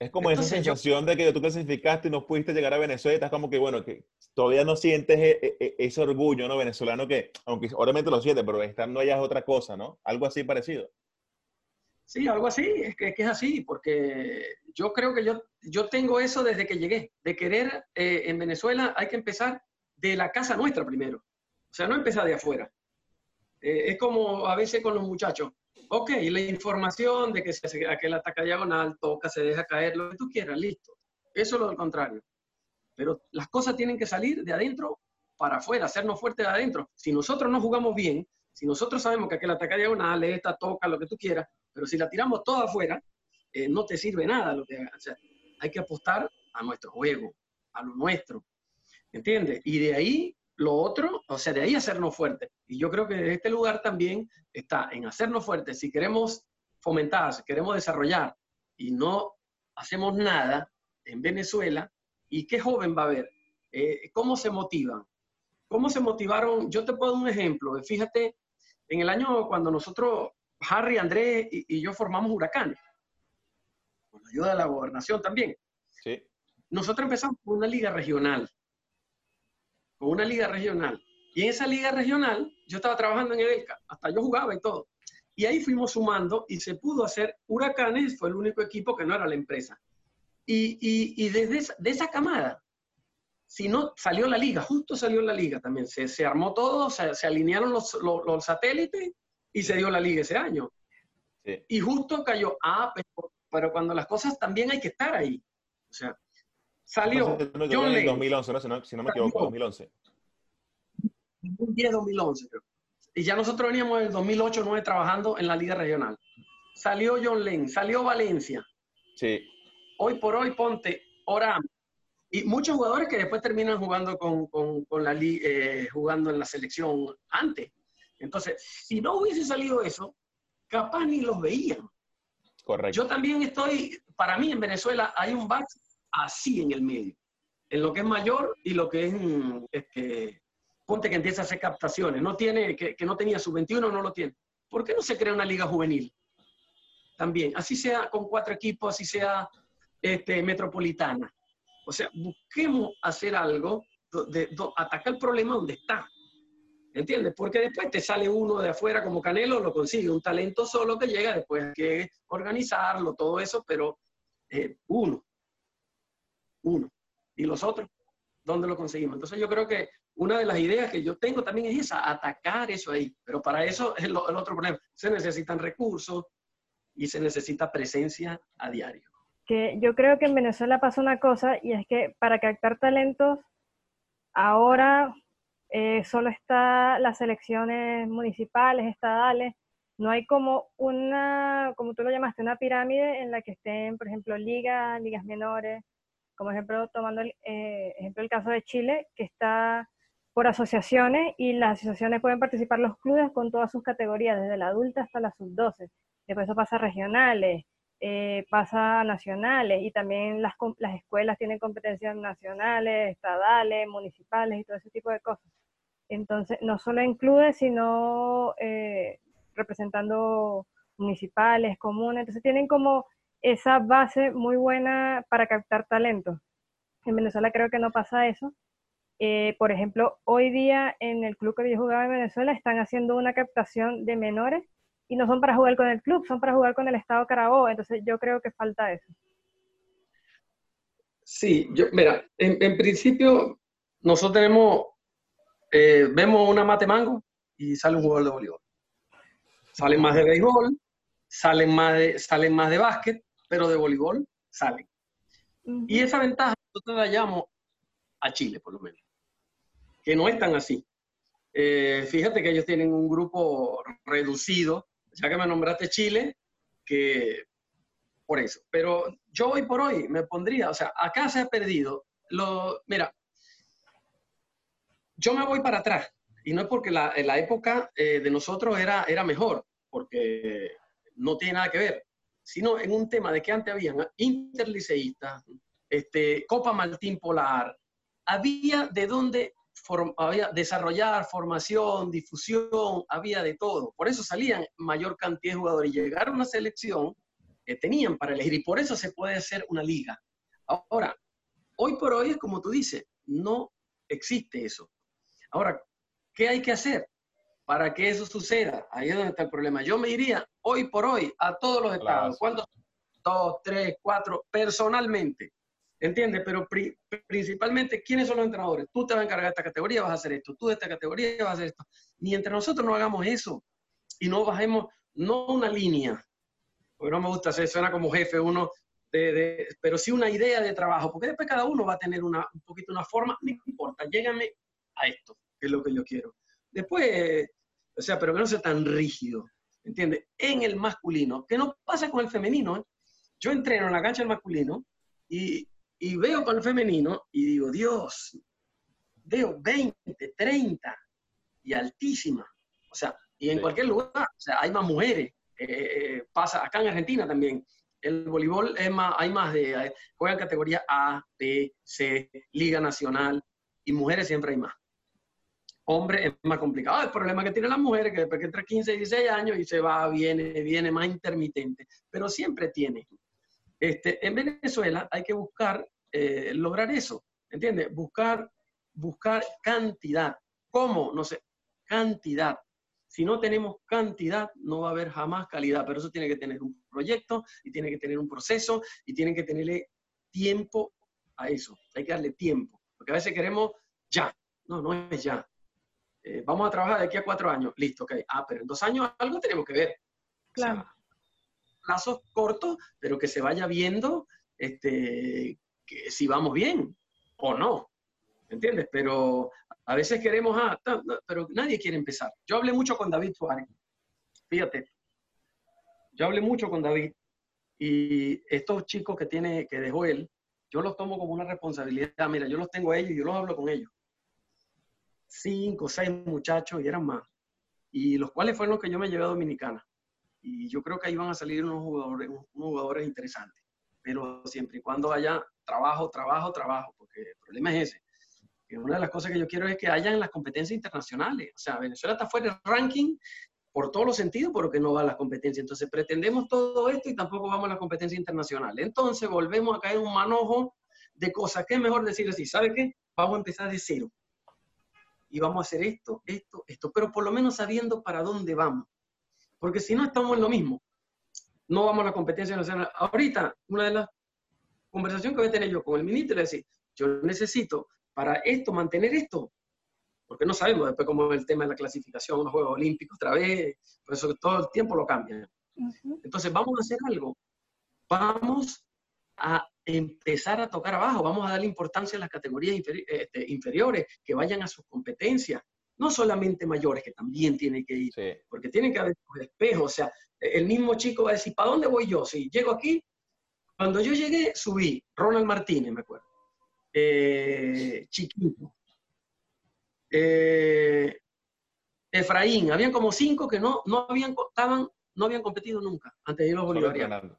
Es como esa sensación de que tú clasificaste y no pudiste llegar a Venezuela y estás como que, bueno, que todavía no sientes e, e, ese orgullo, ¿no? Venezolano que, aunque obviamente lo sientes, pero estando allá es otra cosa, ¿no? Algo así parecido. Sí, algo así, es que, es así, porque yo creo que yo, yo tengo eso desde que llegué, de querer eh, en Venezuela hay que empezar de la casa nuestra primero. O sea, no empezar de afuera. Eh, es como a veces con los muchachos. Ok, la información de que se aquel ataca diagonal, toca, se deja caer, lo que tú quieras, listo. Eso es lo contrario. Pero las cosas tienen que salir de adentro para afuera, hacernos fuertes de adentro. Si nosotros no jugamos bien, si nosotros sabemos que aquel ataca diagonal, esta toca, lo que tú quieras, pero si la tiramos toda afuera, eh, no te sirve nada lo que o hay que apostar a nuestro juego, a lo nuestro. ¿Entiendes? Y de ahí lo otro, o sea, de ahí hacernos fuertes. Y yo creo que este lugar también está en hacernos fuertes. Si queremos fomentar, si queremos desarrollar y no hacemos nada en Venezuela, ¿y qué joven va a haber? Eh, ¿Cómo se motivan? ¿Cómo se motivaron? Yo te puedo dar un ejemplo. Fíjate, en el año cuando nosotros, Harry, Andrés y, yo formamos Huracanes, con la ayuda de la gobernación también. Sí. Nosotros empezamos con una liga regional con una liga regional. Y en esa liga regional yo estaba trabajando en Edelca, hasta yo jugaba y todo. Y ahí fuimos sumando y se pudo hacer Huracanes, fue el único equipo que no era la empresa. Y, y, desde esa, de esa camada, si no, salió la liga, justo salió la liga también. Se, se armó todo, se, se alinearon los, los, satélites y se dio la liga ese año. Y justo cayó, ah, pero, pero, cuando las cosas también hay que estar ahí. O sea, Salió. John en 2011, ¿no? Si, no, si no me equivoco, 2011. 2010, 2011, creo. Y ya nosotros veníamos en el 2008, 2009 trabajando en la Liga Regional. Salió John Lane, salió Valencia. Sí. Hoy por hoy, ponte Oram, y muchos jugadores que después terminan jugando con, con, con la eh, jugando en la selección antes. Entonces, si no hubiese salido eso, capaz ni los veían. Correcto. Yo también estoy, para mí en Venezuela hay un back así en el medio, en lo que es mayor y lo que es, este, ponte que empieza a hacer captaciones, no tiene, que, que no tenía su 21, no lo tiene. ¿Por qué no se crea una liga juvenil? También, así sea con cuatro equipos, así sea este, metropolitana. O sea, busquemos hacer algo, de, atacar el problema donde está. ¿Entiendes? Porque después te sale uno de afuera como Canelo, lo consigue, un talento solo que llega, después hay que organizarlo, todo eso, pero eh, uno, uno. ¿Y los otros? ¿Dónde lo conseguimos? Entonces yo creo que una de las ideas que yo tengo también es esa, atacar eso ahí. Pero para eso es el otro problema. Se necesitan recursos y se necesita presencia a diario que yo creo que en Venezuela pasa una cosa y es que para captar talentos ahora eh, solo está las elecciones municipales, estadales, no hay como una, como tú lo llamaste, una pirámide en la que estén, por ejemplo, ligas, ligas menores, como ejemplo, tomando el, eh, ejemplo el caso de Chile, que está por asociaciones y las asociaciones pueden participar los clubes con todas sus categorías, desde la adulta hasta la sub-12. Después eso pasa regionales, eh, pasa nacionales y también las, las escuelas tienen competencias nacionales, estadales, municipales y todo ese tipo de cosas. Entonces, no solo en clubes, sino eh, representando municipales, comunes. Entonces, tienen como esa base muy buena para captar talento. En Venezuela creo que no pasa eso. Eh, por ejemplo, hoy día en el club que yo jugaba en Venezuela están haciendo una captación de menores y no son para jugar con el club, son para jugar con el Estado Carabobo. Entonces yo creo que falta eso. Sí, yo, mira, en, principio nosotros tenemos, eh, vemos una mate mango y sale un jugador de voleibol. Salen más de béisbol, salen más de, salen más de básquet, pero de voleibol salen. Y esa ventaja nosotros la llamamos a Chile, por lo menos, que no es tan así. Eh, fíjate que ellos tienen un grupo reducido ya que me nombraste Chile, que por eso. Pero yo hoy por hoy me pondría, o sea, acá se ha perdido. Lo, mira, yo me voy para atrás, y no es porque la, la época eh, de nosotros era, era mejor, porque no tiene nada que ver, sino en un tema de que antes habían interliceístas, este, Copa Martín Polar, había de dónde había desarrollar, formación, difusión, había de todo. Por eso salían mayor cantidad de jugadores. Y llegar a una selección, que tenían para elegir y por eso se puede hacer una liga. Ahora, hoy por hoy es como tú dices, no existe eso. Ahora, ¿qué hay que hacer para que eso suceda? Ahí es donde está el problema. Yo me iría hoy por hoy a todos los estados. ¿Cuántos? Dos, tres, cuatro, personalmente ¿Entiendes? Pero principalmente, ¿quiénes son los entrenadores? Tú te vas a encargar de esta categoría, vas a hacer esto. Tú de esta categoría vas a hacer esto. Mientras nosotros no hagamos eso y no bajemos, no una línea, porque no me gusta hacer, suena como jefe uno, de, pero sí una idea de trabajo, porque después cada uno va a tener una, un poquito una forma, no importa, llégame a esto, que es lo que yo quiero. Después, o sea, pero que no sea tan rígido, ¿entiendes? En el masculino, que no pasa con el femenino. ¿eh? Yo entreno en la cancha del masculino y y veo con el femenino y digo, Dios, veo 20, 30 y altísima. O sea, y en cualquier lugar, o sea, hay más mujeres. Eh, eh, pasa acá en Argentina también. El voleibol es más, hay más de, juegan categoría A, B, C, Liga Nacional, y mujeres siempre hay más. Hombres es más complicado. El problema que tienen las mujeres que después que entra 15, 16 años y se va, viene, viene más intermitente, pero siempre tiene. Este, en Venezuela hay que buscar eh, lograr eso, ¿entiendes? Buscar, buscar cantidad. ¿Cómo? No sé, cantidad. Si no tenemos cantidad, no va a haber jamás calidad, pero eso tiene que tener un proyecto y tiene que tener un proceso y tiene que tenerle tiempo a eso. Hay que darle tiempo, porque a veces queremos ya. No, no es ya. Eh, vamos a trabajar de aquí a cuatro años. Listo, ok. Ah, pero en dos años algo tenemos que ver. Claro plazos cortos, pero que se vaya viendo este, que si vamos bien o no. ¿Entiendes? Pero a veces queremos, ah, pero nadie quiere empezar. Yo hablé mucho con David Suárez. Fíjate, yo hablé mucho con David y estos chicos que tiene, que dejó él, yo los tomo como una responsabilidad. Mira, yo los tengo a ellos, yo los hablo con ellos. Cinco, seis muchachos y eran más. Y los cuales fueron los que yo me llevé a Dominicana. Y yo creo que ahí van a salir unos jugadores, unos jugadores interesantes. Pero siempre y cuando haya trabajo, trabajo, trabajo, porque el problema es ese. Que una de las cosas que yo quiero es que haya en las competencias internacionales. O sea, Venezuela está fuera del ranking por todos los sentidos, pero que no va a las competencias. Entonces pretendemos todo esto y tampoco vamos a la competencia internacional. Entonces volvemos a caer en un manojo de cosas. ¿Qué es mejor decir así? ¿Sabe qué? Vamos a empezar de cero. Y vamos a hacer esto, esto, esto, pero por lo menos sabiendo para dónde vamos. Porque si no estamos en lo mismo, no vamos a la competencia nacional. Ahorita, una de las conversaciones que voy a tener yo con el ministro es decir, yo necesito para esto, mantener esto, porque no sabemos después cómo es el tema de la clasificación, los Juegos Olímpicos otra vez, por eso todo el tiempo lo cambian. Entonces vamos a hacer algo, vamos a empezar a tocar abajo, vamos a darle importancia a las categorías este, inferiores, que vayan a sus competencias, no solamente mayores, que también tienen que ir, porque tienen que haber espejos, o sea, el mismo chico va a decir, ¿para dónde voy yo? Si llego aquí, cuando yo llegué, subí, Ronald Martínez, me acuerdo, eh, chiquito, eh, Efraín, habían como cinco que no, no, habían, estaban, no habían competido nunca antes de ir los bolivarianos.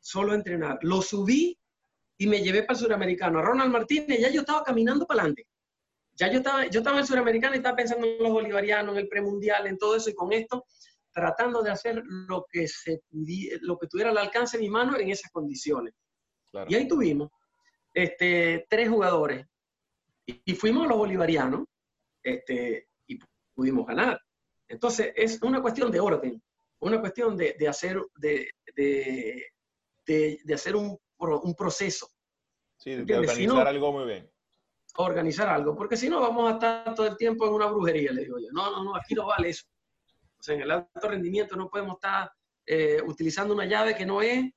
Solo entrenar. Lo subí y me llevé para el suramericano. A Ronald Martínez, ya yo estaba caminando para adelante. Ya yo estaba, yo estaba en el suramericano y estaba pensando en los bolivarianos, en el premundial, en todo eso, y con esto tratando de hacer lo que, se lo que tuviera al alcance de mi mano en esas condiciones. Y ahí tuvimos este, tres jugadores. Y, y fuimos a los bolivarianos este, y pudimos ganar. Entonces, es una cuestión de orden, una cuestión de, de hacer, de, de, de, hacer un, un, proceso. Sí, de organizar algo muy bien. Organizar algo, porque si no vamos a estar todo el tiempo en una brujería, le digo yo. No, no, no, aquí no vale eso. O sea, en el alto rendimiento no podemos estar eh, utilizando una llave que no es,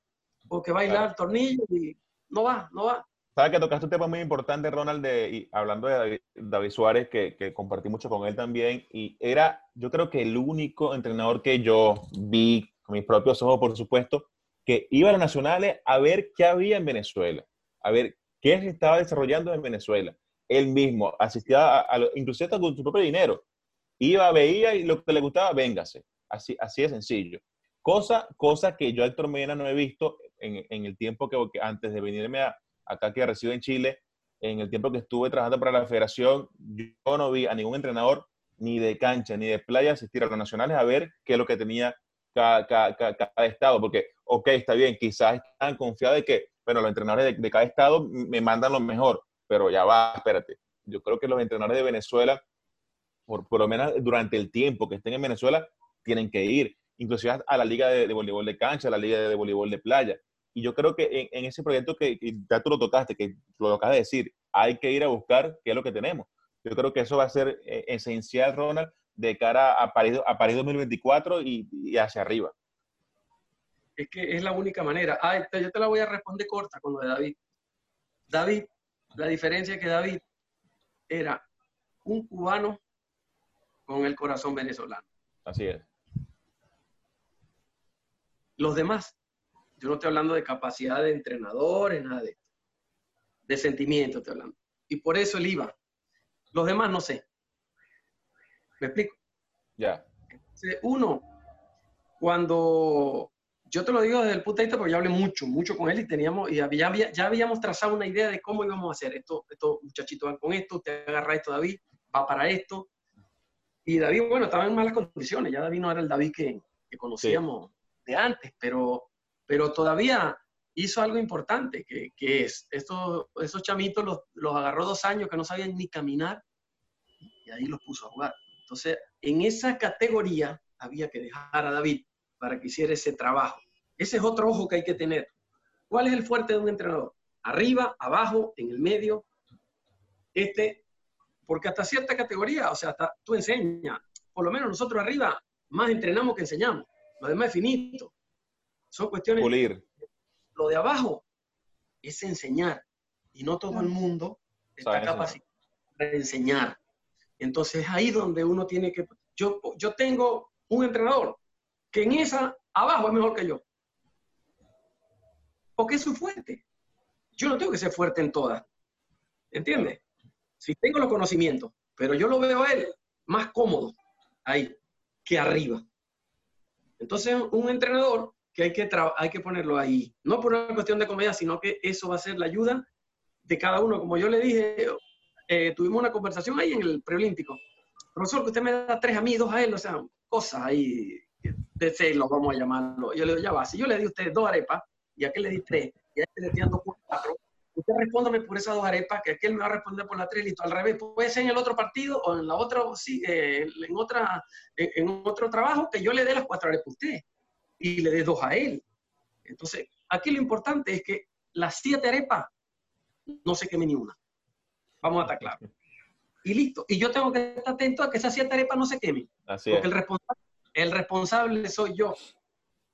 o que va a hilar tornillo y no va, no va. Sabes que tocaste un tema muy importante, Ronald, y hablando de David, Suárez, que, que, compartí mucho con él también, y era, yo creo que el único entrenador que yo vi con mis propios ojos, por supuesto, que iba a los nacionales a ver qué había en Venezuela, a ver qué se estaba desarrollando en Venezuela. Él mismo asistía, a, inclusive con su propio dinero. Iba, veía y lo que le gustaba, véngase. Así, así de sencillo. Cosa, cosa que yo, Héctor Medina, no he visto en, en el tiempo que, antes de venirme a, acá que resido en Chile, en el tiempo que estuve trabajando para la federación, yo no vi a ningún entrenador ni de cancha ni de playa asistir a los nacionales a ver qué es lo que tenía cada, estado, porque, ok, está bien, quizás están confiados de que, bueno, los entrenadores de, cada estado me mandan lo mejor, pero ya va, espérate. Yo creo que los entrenadores de Venezuela, por, por lo menos durante el tiempo que estén en Venezuela, tienen que ir, inclusive a la liga de, voleibol de cancha, a la liga de voleibol de playa. Y yo creo que en, ese proyecto que, ya tú lo tocaste, que lo acabas de decir, hay que ir a buscar qué es lo que tenemos. Yo creo que eso va a ser eh, esencial, Ronald, de cara a París, a París 2024 y, hacia arriba. Es que es la única manera. Ah, yo te la voy a responder corta con lo de David. David, la diferencia es que David era un cubano con el corazón venezolano. Así es. Los demás yo no estoy hablando de capacidad de entrenadores, nada de esto. De sentimiento estoy hablando. Y por eso él iba. Los demás no sé. ¿Me explico? Ya. Uno, cuando yo te lo digo desde el punto de vista porque ya hablé mucho, mucho con él y teníamos, y había, ya habíamos trazado una idea de cómo íbamos a hacer esto. Estos muchachitos van con esto, usted agarra esto, David, va para esto. Y David, bueno, estaba en malas condiciones. Ya David no era el David que, conocíamos de antes, pero pero todavía hizo algo importante, que, es, estos, esos chamitos los, los, agarró dos años que no sabían ni caminar y ahí los puso a jugar. Entonces, en esa categoría había que dejar a David para que hiciera ese trabajo. Ese es otro ojo que hay que tener. ¿Cuál es el fuerte de un entrenador? Arriba, abajo, en el medio. Este, porque hasta cierta categoría, o sea, hasta tú enseñas, por lo menos nosotros arriba, más entrenamos que enseñamos. Lo demás es finito. Son cuestiones. Pulir. Lo de abajo es enseñar. Y no todo el mundo está capacitado para enseñar. Entonces es ahí donde uno tiene que. Yo, yo tengo un entrenador que en esa abajo es mejor que yo. Porque es su fuerte. yo no tengo que ser fuerte en todas. ¿Entiendes? Si tengo los conocimientos, pero yo lo veo a él más cómodo ahí que arriba. Entonces, un entrenador que hay que, hay que ponerlo ahí, no por una cuestión de comedia, sino que eso va a ser la ayuda de cada uno. Como yo le dije, eh, tuvimos una conversación ahí en el preolímpico. Profesor, que usted me da tres a mí, dos a él, o sea, cosas ahí de celos, vamos a llamarlo. Yo le digo, ya va, si yo le di a usted dos arepas y aquel le di tres, y a este le estoy dando cuatro, usted respóndame por esas dos arepas, que aquel me va a responder por la tres, listo, al revés, puede ser en el otro partido o en la otra, sí, eh, en, otra, en, otro trabajo, que yo le dé las cuatro arepas a usted y le dé dos a él. Entonces, aquí lo importante es que las siete arepas no se queme ni una. Vamos a estar claros. Y listo. Y yo tengo que estar atento a que esas siete arepas no se quemen. Así porque es. El, responsable, el responsable soy yo.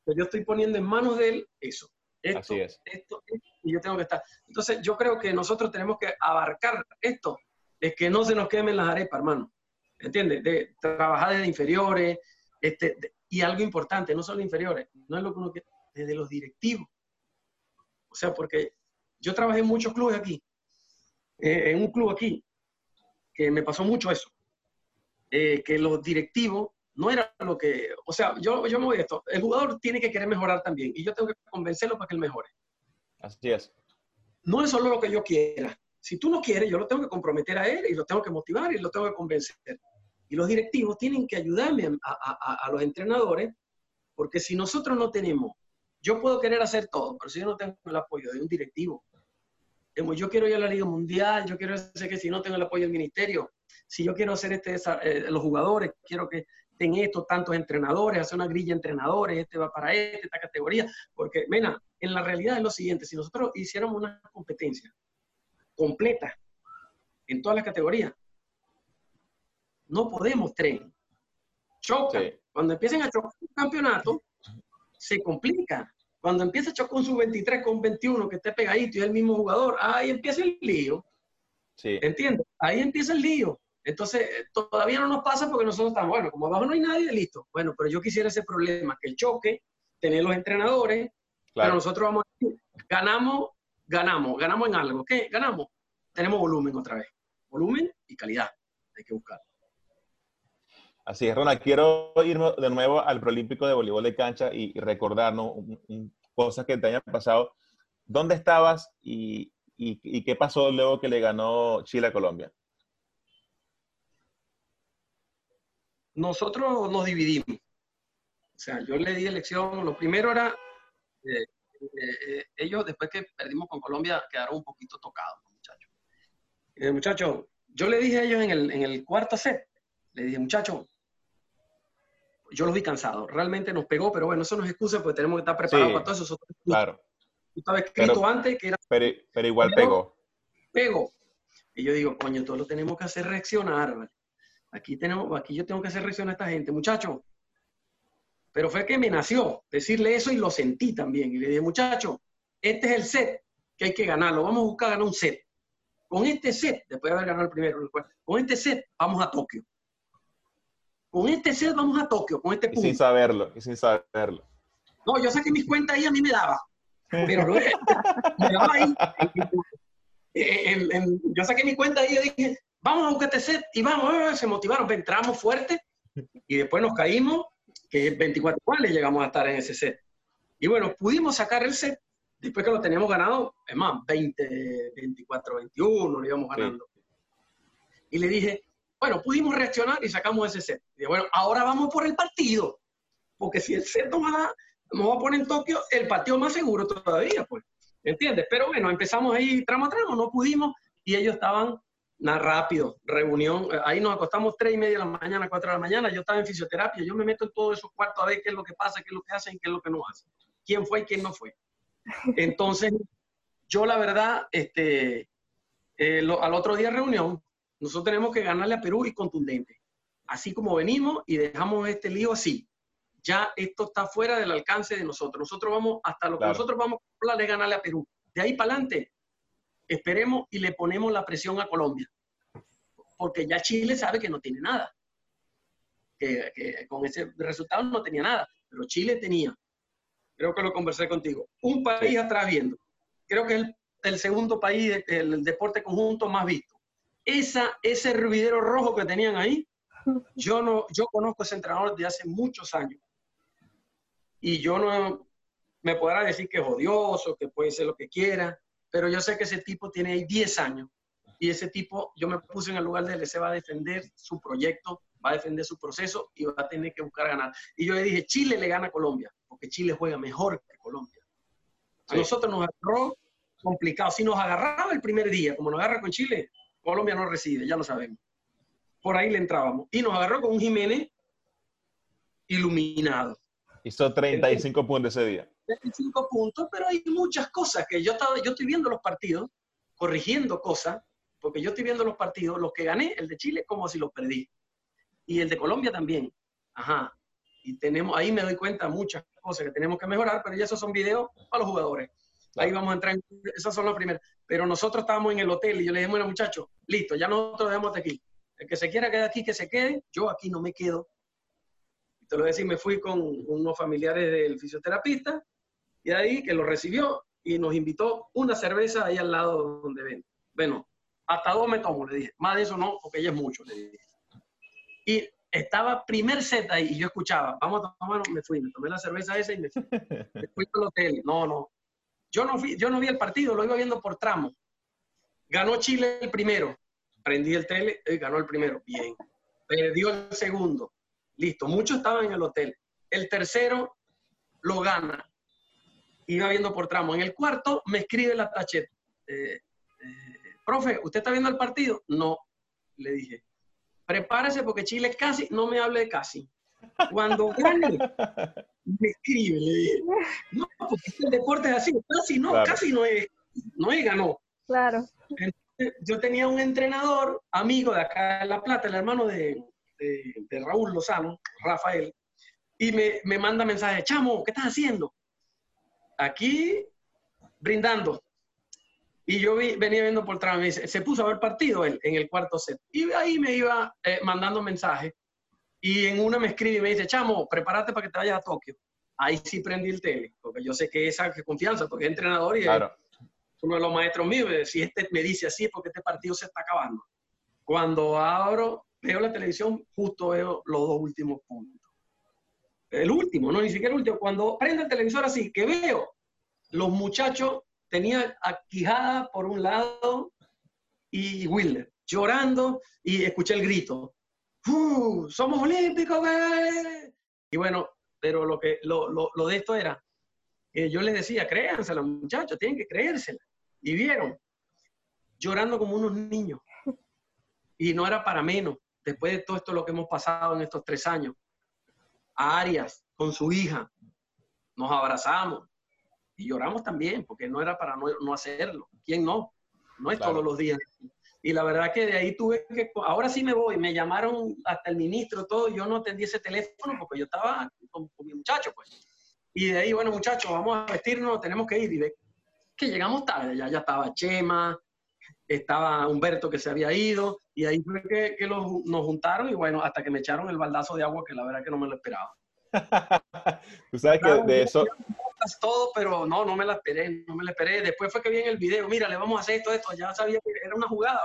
yo estoy poniendo en manos de él eso. Esto, Así es. Esto, y yo tengo que estar. Entonces, yo creo que nosotros tenemos que abarcar esto, de que no se nos quemen las arepas, hermano. ¿Entiendes? De trabajar desde inferiores, este, y algo importante, no solo inferiores, no es lo que uno quiere, desde los directivos. O sea, porque yo trabajé en muchos clubes aquí, eh, en un club aquí, que me pasó mucho eso, eh, que los directivos no era lo que, o sea, yo, yo me voy a esto, el jugador tiene que querer mejorar también y yo tengo que convencerlo para que él mejore. Así es. No es solo lo que yo quiera. Si tú no quieres, yo lo tengo que comprometer a él y lo tengo que motivar y lo tengo que convencer. Y los directivos tienen que ayudarme a, a, a los entrenadores, porque si nosotros no tenemos, yo puedo querer hacer todo, pero si yo no tengo el apoyo de un directivo, como yo quiero ir a la Liga Mundial, yo quiero hacer que si no tengo el apoyo del ministerio, si yo quiero hacer este, eh, los jugadores, quiero que tengan estos tantos entrenadores, hacer una grilla de entrenadores, este va para este, esta categoría, porque, mena, en la realidad es lo siguiente, si nosotros hiciéramos una competencia completa en todas las categorías, no podemos tres. Chocan. Sí. Cuando empiecen a chocar un campeonato, se complica. Cuando empieza a chocar con su 23 con 21, que esté pegadito y es el mismo jugador, ahí empieza el lío. Sí. ¿Entiendes? Ahí empieza el lío. Entonces, todavía no nos pasa porque nosotros estamos, bueno, como abajo no hay nadie, listo. Bueno, pero yo quisiera ese problema, que el choque, tener los entrenadores, claro. pero nosotros vamos ganamos, ganamos, ganamos en algo. ¿Qué? Ganamos. Tenemos volumen otra vez. Volumen y calidad. Hay que buscar. Así es, Ronald. Quiero ir de nuevo al Prolímpico de Voleibol de Cancha y, y recordarnos un, un, cosas que te hayan pasado. ¿Dónde estabas y, y, y, qué pasó luego que le ganó Chile a Colombia? Nosotros nos dividimos. O sea, yo le di elección. Lo primero era, eh, eh, ellos después que perdimos con Colombia quedaron un poquito tocados, muchachos. Eh, muchachos, yo le dije a ellos en el, en el cuarto set, le dije, muchachos, yo los vi cansados. Realmente nos pegó, pero bueno, eso no es excusa porque tenemos que estar preparados sí, para todo eso. Claro. Tú estabas escrito pero, antes que era. Pero, pero igual pegó. Pegó. Y yo digo, coño, todo lo tenemos que hacer reaccionar. Aquí, tenemos, aquí yo tengo que hacer reaccionar a esta gente, muchachos. Pero fue que me nació decirle eso y lo sentí también. Y le dije, muchachos, este es el set que hay que ganarlo. Vamos a buscar ganar un set. Con este set, después de haber ganado el primero, con este set vamos a Tokio con este set vamos a Tokio, con este punto. Y sin saberlo, y sin saberlo. No, yo saqué mis cuentas ahí, a mí me daba. Pero luego, me daba ahí. En, en, yo saqué mi cuenta ahí y dije, vamos a buscar este set. Y vamos, eh, se motivaron, entramos fuerte. Y después nos caímos, que 24 cuales llegamos a estar en ese set. Y bueno, pudimos sacar el set. Después que lo teníamos ganado, es más, 20, 24, 21, lo íbamos ganando. Sí. Y le dije, bueno, pudimos reaccionar y sacamos ese set. Y bueno, ahora vamos por el partido. Porque si el set nos va, nos va a poner en Tokio, el partido más seguro todavía, pues. ¿Entiendes? Pero bueno, empezamos ahí tramo a tramo, no pudimos y ellos estaban nada rápido, reunión. Ahí nos acostamos tres y media de la mañana, cuatro de la mañana. Yo estaba en fisioterapia, yo me meto en todos esos cuartos a ver qué es lo que pasa, qué es lo que hacen, qué es lo que no hacen. Quién fue y quién no fue. Entonces, yo la verdad, este, eh, lo, al otro día reunión, nosotros tenemos que ganarle a Perú y contundente. Así como venimos y dejamos este lío así. Ya esto está fuera del alcance de nosotros. Nosotros vamos, hasta lo que claro. nosotros vamos a hablar es ganarle a Perú. De ahí para adelante, esperemos y le ponemos la presión a Colombia. Porque ya Chile sabe que no tiene nada. Que, que con ese resultado no tenía nada. Pero Chile tenía. Creo que lo conversé contigo. Un país atrás viendo. Creo que es el el segundo país, el deporte conjunto más visto. Esa, ese hervidero rojo que tenían ahí, yo no, yo conozco a ese entrenador desde hace muchos años. Y yo no me podrá decir que es odioso, que puede ser lo que quiera, pero yo sé que ese tipo tiene ahí 10 años. Y ese tipo, yo me puse en el lugar de él, se va a defender su proyecto, va a defender su proceso y va a tener que buscar ganar. Y yo le dije, Chile le gana a Colombia, porque Chile juega mejor que Colombia. A nosotros nos agarró complicado. Si nos agarraba el primer día, como nos agarra con Chile, Colombia no recibe, ya lo sabemos. Por ahí le entrábamos. Y nos agarró con un Jiménez iluminado. Hizo 35 puntos ese día. 35 puntos, pero hay muchas cosas que yo, estaba, yo estoy viendo los partidos, corrigiendo cosas, porque yo estoy viendo los partidos, los que gané, el de Chile, como si los perdí. Y el de Colombia también. Ajá. Y tenemos, ahí me doy cuenta muchas cosas que tenemos que mejorar, pero ya esos son videos para los jugadores. Ahí vamos a entrar, en, esas son las primeras. Pero nosotros estábamos en el hotel y yo le dije, bueno, muchachos, listo, ya nosotros dejamos de aquí. El que se quiera quedar aquí, que se quede. Yo aquí no me quedo. Te lo voy a decir, me fui con unos familiares del fisioterapista y ahí que lo recibió y nos invitó una cerveza ahí al lado donde ven. Bueno, hasta dos me tomo, le dije. Más de eso no, porque ella es mucho, le dije. Y estaba primer set ahí y yo escuchaba, vamos a tomar, me fui, me tomé la cerveza esa y me fui, me fui al hotel. No, no, yo no, vi, yo no vi el partido, lo iba viendo por tramo. Ganó Chile el primero. Prendí el tele, y ganó el primero. Bien. Perdió el segundo. Listo. Muchos estaban en el hotel. El tercero lo gana. Iba viendo por tramo. En el cuarto me escribe la tacheta. Eh, eh, profe, ¿usted está viendo el partido? No, le dije. Prepárese porque Chile casi, no me hable de casi. Cuando gane, me escribe, le dije. No, porque el deporte es así, casi no, casi no es, no es ganó. Claro. yo tenía un entrenador, amigo de acá en La Plata, el hermano de, de, Raúl Lozano, Rafael, y me, me manda mensaje, chamo, ¿qué estás haciendo? Aquí, brindando. Y yo vi, venía viendo por tramo, me se puso a ver partido él, en el cuarto set. Y ahí me iba eh, mandando mensajes y en una me escribe y me dice, chamo, prepárate para que te vayas a Tokio. Ahí sí prendí el tele, porque yo sé que esa confianza, porque es entrenador y es uno de los maestros míos. Si este me dice así es porque este partido se está acabando. Cuando abro, veo la televisión, justo veo los dos últimos puntos. El último, no, ni siquiera el último. Cuando prende el televisor así, que veo, los muchachos tenían a Quijada por un lado y Willer llorando y escuché el grito ¡Uh! ¡Somos olímpicos! Y bueno, pero lo, que, lo, lo, de esto era, yo les decía, créansela, muchachos, tienen que creérsela. Y vieron, llorando como unos niños. Y no era para menos, después de todo esto lo que hemos pasado en estos tres años. A Arias, con su hija, nos abrazamos y lloramos también, porque no era para no, no hacerlo. ¿Quién no? No es todos los días. Y la verdad que de ahí tuve que, ahora sí me voy, me llamaron hasta el ministro, todo, yo no atendí ese teléfono porque yo estaba con, mi muchacho, pues. Y de ahí, bueno, muchachos, vamos a vestirnos, tenemos que ir. Y ve que llegamos tarde, ya, ya estaba Chema, estaba Humberto que se había ido, y ahí fue que, que los, nos juntaron y bueno, hasta que me echaron el baldazo de agua, que la verdad que no me lo esperaba. Tú sabes que de eso... Todo, pero no, no me la esperé, no me la esperé. Después fue que vi en el video, mira, le vamos a hacer esto, esto, ya sabía que era una jugada.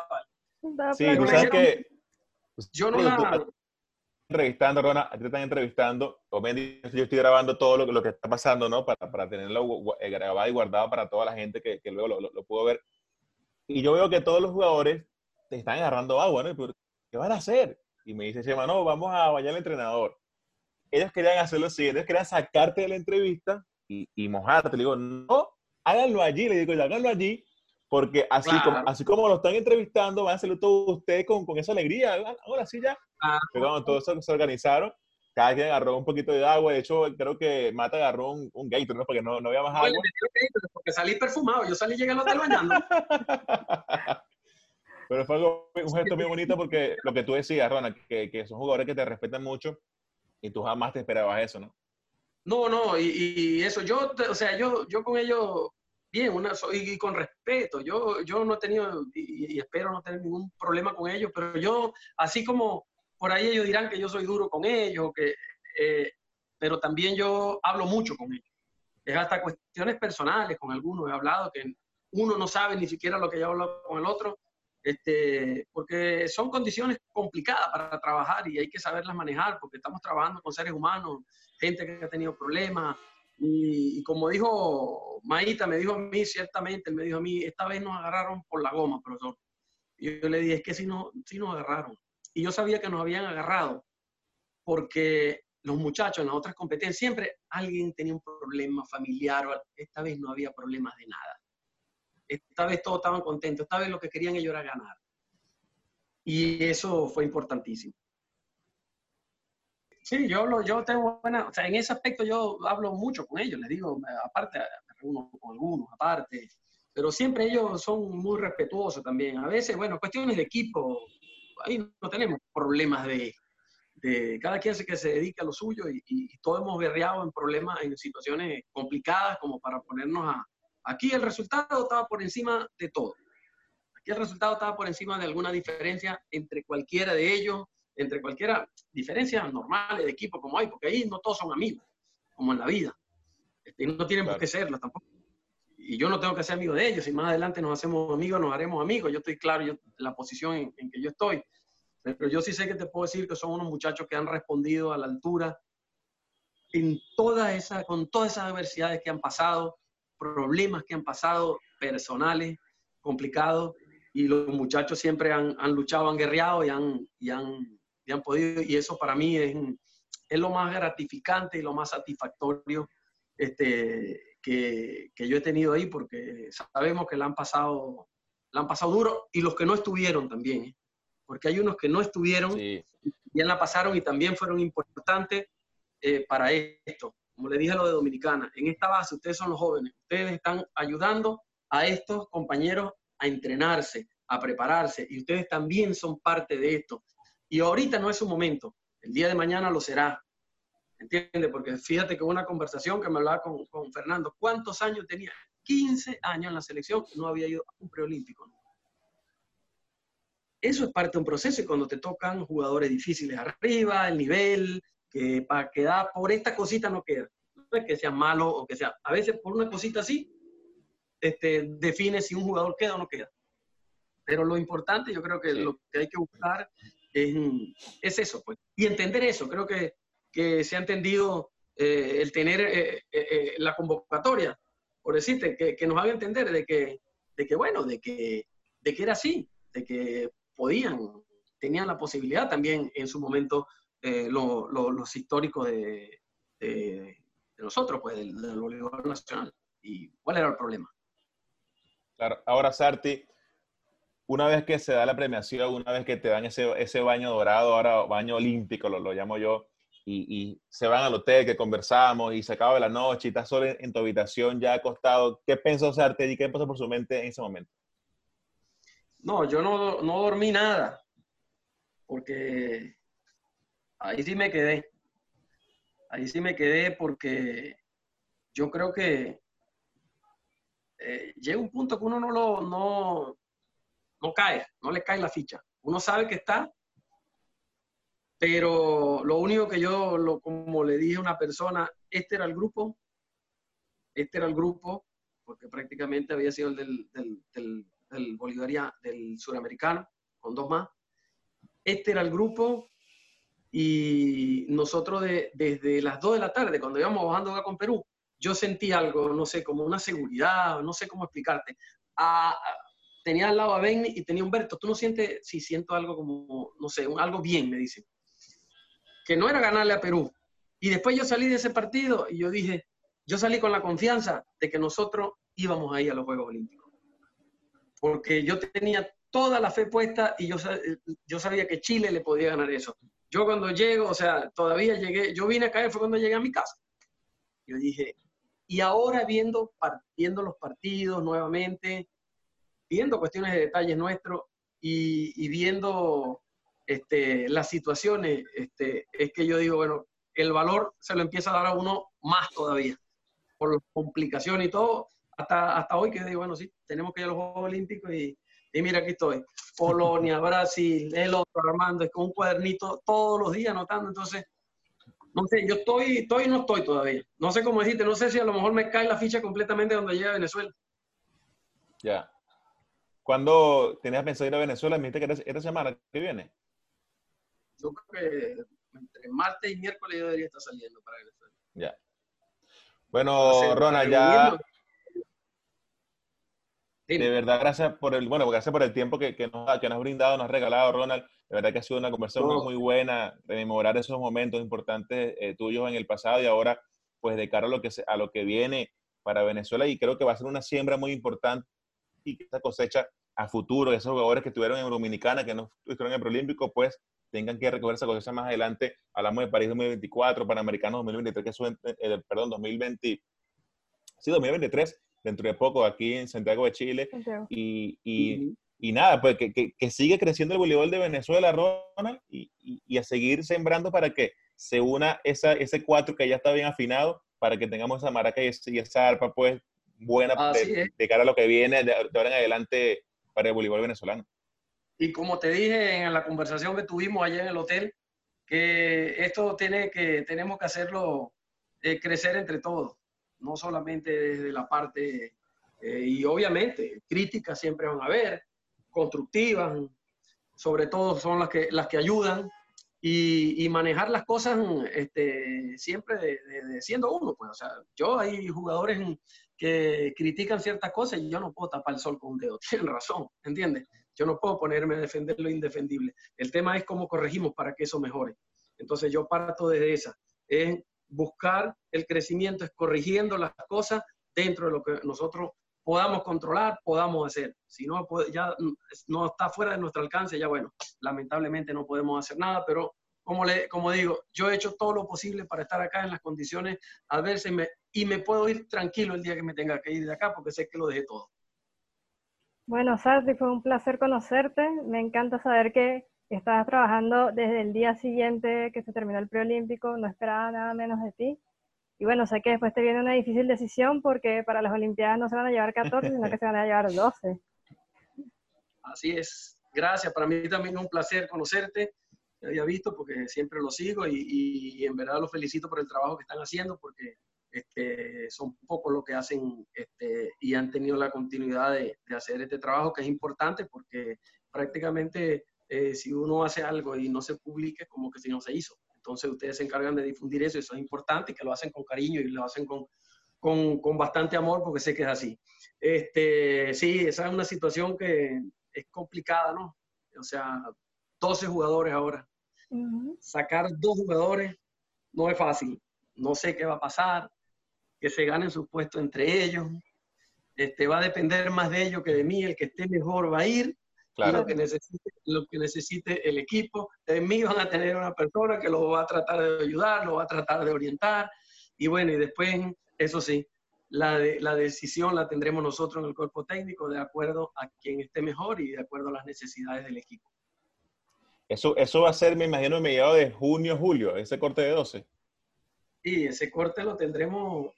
Sí, tú sabes que... Yo no la... Entrevistando, Rona, te están entrevistando, yo estoy grabando todo lo, lo que está pasando, ¿no? Para, para tenerlo eh, grabado y guardado para toda la gente que, que luego lo, lo, pudo ver. Y yo veo que todos los jugadores te están agarrando agua, ¿no? ¿Qué van a hacer? Y me dice Chema, no, vamos a bañar al entrenador ellos querían hacerlo así, ellos querían sacarte de la entrevista y, y mojarte. Le digo, no, háganlo allí, le digo, háganlo allí, porque así, como, así como lo están entrevistando, van a hacerlo todos ustedes con, con esa alegría. Ahora sí ya. Pero cuando todos se, organizaron, cada quien agarró un poquito de agua. De hecho, creo que Mata agarró un, un Gator, ¿no? Porque no, no había más agua. porque salí perfumado. Yo salí y llegué al hotel bañando. Pero fue un gesto muy bonito porque lo que tú decías, Ronald, que, que son jugadores que te respetan mucho y tú jamás te esperabas eso, ¿no? No, no, y, eso, yo, o sea, yo, yo con ellos, bien, una, y con respeto, yo, yo no he tenido, y, espero no tener ningún problema con ellos, pero yo, así como por ahí ellos dirán que yo soy duro con ellos, que, eh, pero también yo hablo mucho con ellos. Es hasta cuestiones personales, con algunos he hablado que uno no sabe ni siquiera lo que ya habló con el otro, este, porque son condiciones complicadas para trabajar y hay que saberlas manejar, porque estamos trabajando con seres humanos, gente que ha tenido problemas, y, como dijo Maíta, me dijo a mí, ciertamente, él me dijo a mí, esta vez nos agarraron por la goma, profesor. Y yo le dije, es que sí, no, sí nos agarraron. Y yo sabía que nos habían agarrado porque los muchachos en las otras competencias siempre alguien tenía un problema familiar, o esta vez no había problemas de nada. Esta vez todos estaban contentos, esta vez lo que querían ellos era ganar. Y eso fue importantísimo. Sí, yo, lo, yo tengo buena, o sea, en ese aspecto yo hablo mucho con ellos, les digo, aparte, me reúno con algunos, aparte, pero siempre ellos son muy respetuosos también. A veces, bueno, cuestiones de equipo, ahí no tenemos problemas de, de cada quien que se dedica a lo suyo y, y, todos hemos berreado en problemas, en situaciones complicadas como para ponernos a... Aquí el resultado estaba por encima de todo. Aquí el resultado estaba por encima de alguna diferencia entre cualquiera de ellos entre cualquiera, diferencias normales de equipo como hay, porque ahí no todos son amigos, como en la vida. Este, no tienen por qué serlo tampoco. Y yo no tengo que ser amigo de ellos. Si más adelante nos hacemos amigos, nos haremos amigos. Yo estoy claro yo, la posición en, que yo estoy. Pero yo sí sé que te puedo decir que son unos muchachos que han respondido a la altura en toda esa, con todas esas adversidades que han pasado, problemas que han pasado, personales, complicados, y los muchachos siempre han, han luchado, han guerreado y han, y han y han podido, y eso para mí es, es lo más gratificante y lo más satisfactorio este, que, que, yo he tenido ahí, porque sabemos que la han pasado, la han pasado duro, y los que no estuvieron también, ¿eh? porque hay unos que no estuvieron, y bien la pasaron y también fueron importantes eh, para esto. Como le dije a lo de Dominicana, en esta base ustedes son los jóvenes, ustedes están ayudando a estos compañeros a entrenarse, a prepararse, y ustedes también son parte de esto. Y ahorita no es su momento, el día de mañana lo será. ¿Entiendes? Porque fíjate que una conversación que me hablaba con, con Fernando, ¿cuántos años tenía? 15 años en la selección, no había ido a un preolímpico. Eso es parte de un proceso y cuando te tocan jugadores difíciles arriba, el nivel, que para quedar por esta cosita no queda. No es que sea malo o que sea, a veces por una cosita así, este, define si un jugador queda o no queda. Pero lo importante, yo creo que lo que hay que buscar es, eso, pues. Y entender eso, creo que, se ha entendido eh, el tener eh, eh, la convocatoria, por decirte, que, nos haga entender de que, de que bueno, de que, de que era así, de que podían, tenían la posibilidad también en su momento los históricos de, de, nosotros, pues, del, del Nacional. ¿Y cuál era el problema? Claro, ahora Sarti, una vez que se da la premiación, una vez que te dan ese, ese baño dorado, ahora baño olímpico, lo, lo llamo yo, y, y, se van al hotel, que conversamos y se acaba la noche y estás solo en, tu habitación ya acostado, ¿qué pensó Sarte y qué pasó por su mente en ese momento? No, yo no, no dormí nada, porque ahí sí me quedé. Ahí sí me quedé porque yo creo que eh, llega un punto que uno no lo, no, no cae, no le cae la ficha. Uno sabe que está, pero lo único que yo, lo, como le dije a una persona, este era el grupo, este era el grupo, porque prácticamente había sido el del, del, del, del del suramericano, con dos más. Este era el grupo y nosotros desde las 2 de la tarde, cuando íbamos bajando acá con Perú, yo sentí algo, no sé, como una seguridad, no sé cómo explicarte. A, tenía al lado a Benny y tenía a Humberto. ¿Tú no sientes, si siento algo como, no sé, algo bien, me dice? Que no era ganarle a Perú. Y después yo salí de ese partido y yo dije, yo salí con la confianza de que nosotros íbamos ahí a los Juegos Olímpicos. Porque yo tenía toda la fe puesta y yo, yo sabía que Chile le podía ganar eso. Yo cuando llego, o sea, todavía llegué, yo vine a caer, fue cuando llegué a mi casa. Yo dije, y ahora viendo, viendo los partidos nuevamente, viendo cuestiones de detalles nuestros y, viendo este, las situaciones, este, es que yo digo, bueno, el valor se lo empieza a dar a uno más todavía, por las complicaciones y todo, hasta, hasta hoy que digo, bueno, sí, tenemos que ir a los Juegos Olímpicos y, y mira, aquí estoy, Polonia, Brasil, el otro, Armando, es con un cuadernito todos los días anotando, entonces, no sé, yo estoy, estoy y no estoy todavía, no sé cómo decirte, no sé si a lo mejor me cae la ficha completamente donde llega Venezuela. Ya. ¿Cuándo tenías pensado ir a Venezuela? Me dijiste que esta semana que viene. Yo creo que entre martes y miércoles yo debería estar saliendo para Venezuela. Ya. Bueno, Ronald, ya. De verdad, gracias por el, bueno, gracias por el tiempo que, que, nos, que nos has brindado, nos has regalado, Ronald. De verdad que ha sido una conversación muy buena, rememorar esos momentos importantes eh, tuyos en el pasado y ahora, pues, de cara a lo, que, a lo que viene para Venezuela. Y creo que va a ser una siembra muy importante y que esta cosecha a futuro, esos jugadores que estuvieron en Dominicana, que no estuvieron en el Proolímpico, pues tengan que recoger esa cosecha más adelante. Hablamos de París 2024, Panamericanos 2023, que suben, eh, perdón, 2020, sí, 2023, dentro de poco aquí en Santiago de Chile. Y, y, y, nada, pues que, que, que, sigue creciendo el voleibol de Venezuela, Ronald, y, y, a seguir sembrando para que se una esa, ese cuatro que ya está bien afinado, para que tengamos esa maraca y, esa arpa, pues, buena de, de, cara a lo que viene de, ahora en adelante para el voleibol venezolano. Y como te dije en la conversación que tuvimos allá en el hotel, que esto tiene que, tenemos que hacerlo eh, crecer entre todos no solamente desde la parte, eh, y obviamente críticas siempre van a haber, constructivas, sobre todo son las que, las que ayudan, y, manejar las cosas este, siempre siendo uno. Pues. O sea, yo hay jugadores que critican ciertas cosas y yo no puedo tapar el sol con un dedo. Tienen razón, ¿entiendes? Yo no puedo ponerme a defender lo indefendible. El tema es cómo corregimos para que eso mejore. Entonces yo parto desde esa. Es buscar el crecimiento es corrigiendo las cosas dentro de lo que nosotros podamos controlar, podamos hacer. Si no, ya no está fuera de nuestro alcance, ya bueno, lamentablemente no podemos hacer nada, pero como, le, como digo, yo he hecho todo lo posible para estar acá en las condiciones adversas y me, y me puedo ir tranquilo el día que me tenga que ir de acá porque sé que lo dejé todo. Bueno, Sardi, fue un placer conocerte. Me encanta saber que Estabas trabajando desde el día siguiente que se terminó el preolímpico, no esperaba nada menos de ti. Y bueno, sé que después te viene una difícil decisión porque para las Olimpiadas no se van a llevar 14, sino que se van a llevar 12. Así es. Gracias. Para mí también un placer conocerte. Te había visto porque siempre lo sigo y, en verdad los felicito por el trabajo que están haciendo porque este, son pocos los que hacen este, y han tenido la continuidad de, de hacer este trabajo que es importante porque prácticamente eh, si uno hace algo y no se publique, como que si no se hizo. Entonces ustedes se encargan de difundir eso, eso es importante, que lo hacen con cariño y lo hacen con, con, con bastante amor, porque sé que es así. Este, sí, esa es una situación que es complicada, ¿no? O sea, 12 jugadores ahora. Sacar dos jugadores no es fácil. No sé qué va a pasar, que se ganen sus puestos entre ellos. Este, va a depender más de ellos que de mí. El que esté mejor va a ir lo, que necesite, lo que necesite el equipo. De mí van a tener una persona que lo va a tratar de ayudar, lo va a tratar de orientar. Y bueno, y después, eso sí, la, de, la decisión la tendremos nosotros en el cuerpo técnico de acuerdo a quien esté mejor y de acuerdo a las necesidades del equipo. Eso, eso va a ser, me imagino, en mediados de junio, julio, ese corte de 12. Sí, ese corte lo tendremos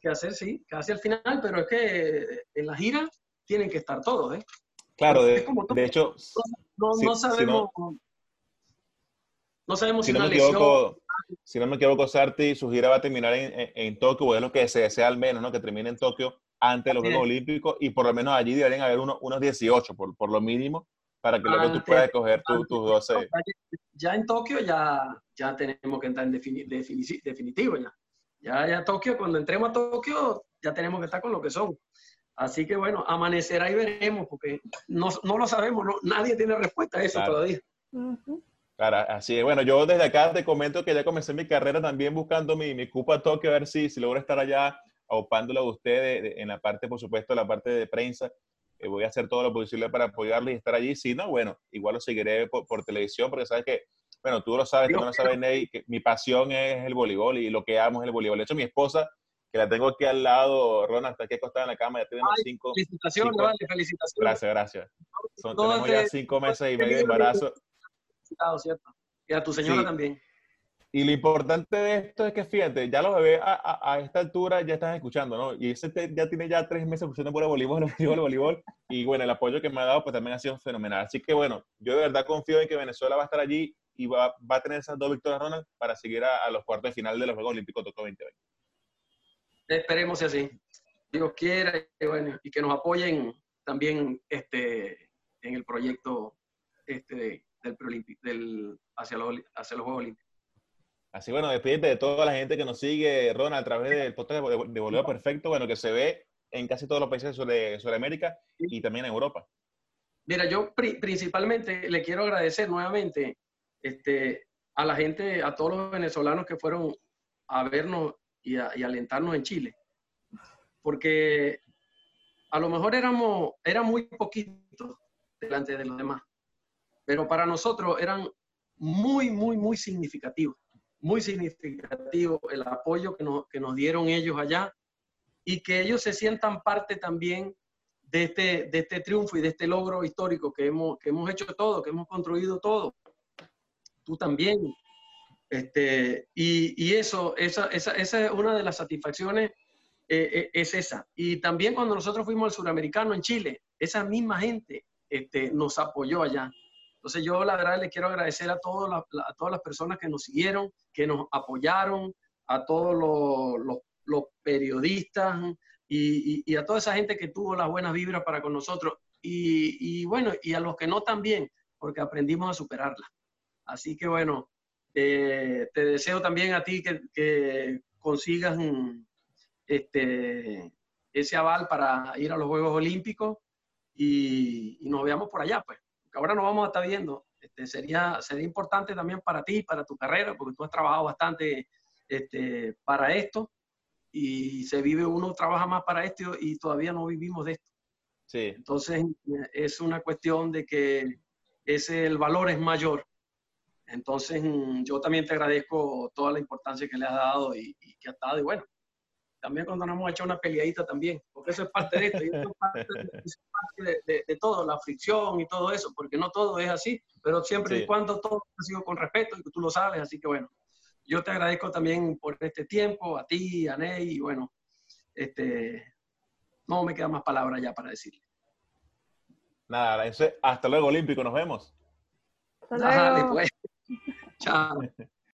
que hacer, sí, casi al final, pero es que en la gira tienen que estar todos, ¿eh? Claro, de, hecho, no, sabemos. no sabemos si, no me equivoco, si no me equivoco, Sarti, su gira va a terminar en, en, Tokio, es lo que se desea al menos, ¿no? Que termine en Tokio antes de los Juegos Olímpicos y por lo menos allí deberían haber unos, unos 18, por, por lo mínimo, para que luego tú puedas escoger tus 12. Ya en Tokio ya, ya tenemos que entrar en definitivo ya. Ya, ya Tokio, cuando entremos a Tokio, ya tenemos que estar con lo que son. Así que bueno, amanecerá y veremos, porque no, no lo sabemos, no, nadie tiene respuesta a eso todavía. Claro, así es. Bueno, yo desde acá te comento que ya comencé mi carrera también buscando mi, mi Cupa Tokio, a ver si, si logro estar allá aupándolo a ustedes en la parte, por supuesto, la parte de prensa. Eh, voy a hacer todo lo posible para apoyarles y estar allí. Si no, bueno, igual lo seguiré por, por televisión, porque sabes que, bueno, tú lo sabes, tú no lo sabes, Ney, que mi pasión es el voleibol y lo que amo es el voleibol. De hecho, mi esposa que la tengo aquí al lado, Ronald, está aquí acostada en la cama, ya tenemos cinco. Felicitaciones, vale, felicitaciones. Gracias, gracias. Son, tenemos ya cinco meses y medio de embarazo. ¿cierto? Y a tu señora también. Y lo importante de esto es que, fíjate, ya los bebés a, a, esta altura ya están escuchando, ¿no? Y ese ya tiene ya tres meses por el voleibol, voleibol, el voleibol. Y bueno, el apoyo que me ha dado, pues también ha sido fenomenal. Así que bueno, yo de verdad confío en que Venezuela va a estar allí y va, va a tener esas dos victorias, Ronald, para seguir a, a los cuartos de final de los Juegos Olímpicos Tokio 2020. Esperemos así. Dios quiera, y, bueno, y que nos apoyen también este, en el proyecto este, del, del, hacia, los, hacia los Juegos Olímpicos. Así bueno, despídete de toda la gente que nos sigue, Ronald, a través del podcast de, de Voleo Perfecto, bueno, que se ve en casi todos los países de Sudamérica y también en Europa. Mira, yo principalmente le quiero agradecer nuevamente este, a la gente, a todos los venezolanos que fueron a vernos y, a, alentarnos en Chile. Porque a lo mejor éramos, eran muy poquitos delante de los demás, pero para nosotros eran muy, muy, muy significativos muy significativo el apoyo que nos, que nos dieron ellos allá y que ellos se sientan parte también de este, de este triunfo y de este logro histórico que hemos, que hemos hecho todo, que hemos construido todo. Tú también. Este, y, eso, esa, esa, esa, es una de las satisfacciones, eh, eh, es esa. Y también cuando nosotros fuimos al suramericano en Chile, esa misma gente este, nos apoyó allá. Entonces yo la verdad le quiero agradecer a, todas las, a todas las personas que nos siguieron, que nos apoyaron, a todos los, los, periodistas y, a toda esa gente que tuvo las buenas vibras para con nosotros. Y, y bueno, y a los que no también, porque aprendimos a superarlas. Así que bueno, eh, te deseo también a ti que, que consigas este, ese aval para ir a los Juegos Olímpicos y, y nos veamos por allá, pues ahora nos vamos a estar viendo. Este, sería, sería importante también para ti, para tu carrera, porque tú has trabajado bastante este, para esto y se vive, uno trabaja más para esto y todavía no vivimos de esto. Sí. Entonces es una cuestión de que ese, el valor es mayor. Entonces yo también te agradezco toda la importancia que le has dado y, y que has dado. Y bueno, también cuando nos hemos hecho una peleadita también, porque eso es parte de esto, y eso es parte, de, de, todo, la fricción y todo eso, porque no todo es así, pero siempre y cuando todo ha sido con respeto y que tú lo sabes, así que bueno, yo te agradezco también por este tiempo, a ti, a Ney, y bueno, este, no me queda más palabras ya para decirle. Nada, hasta luego, Olímpico, nos vemos. Hasta luego. pues. 자, 네.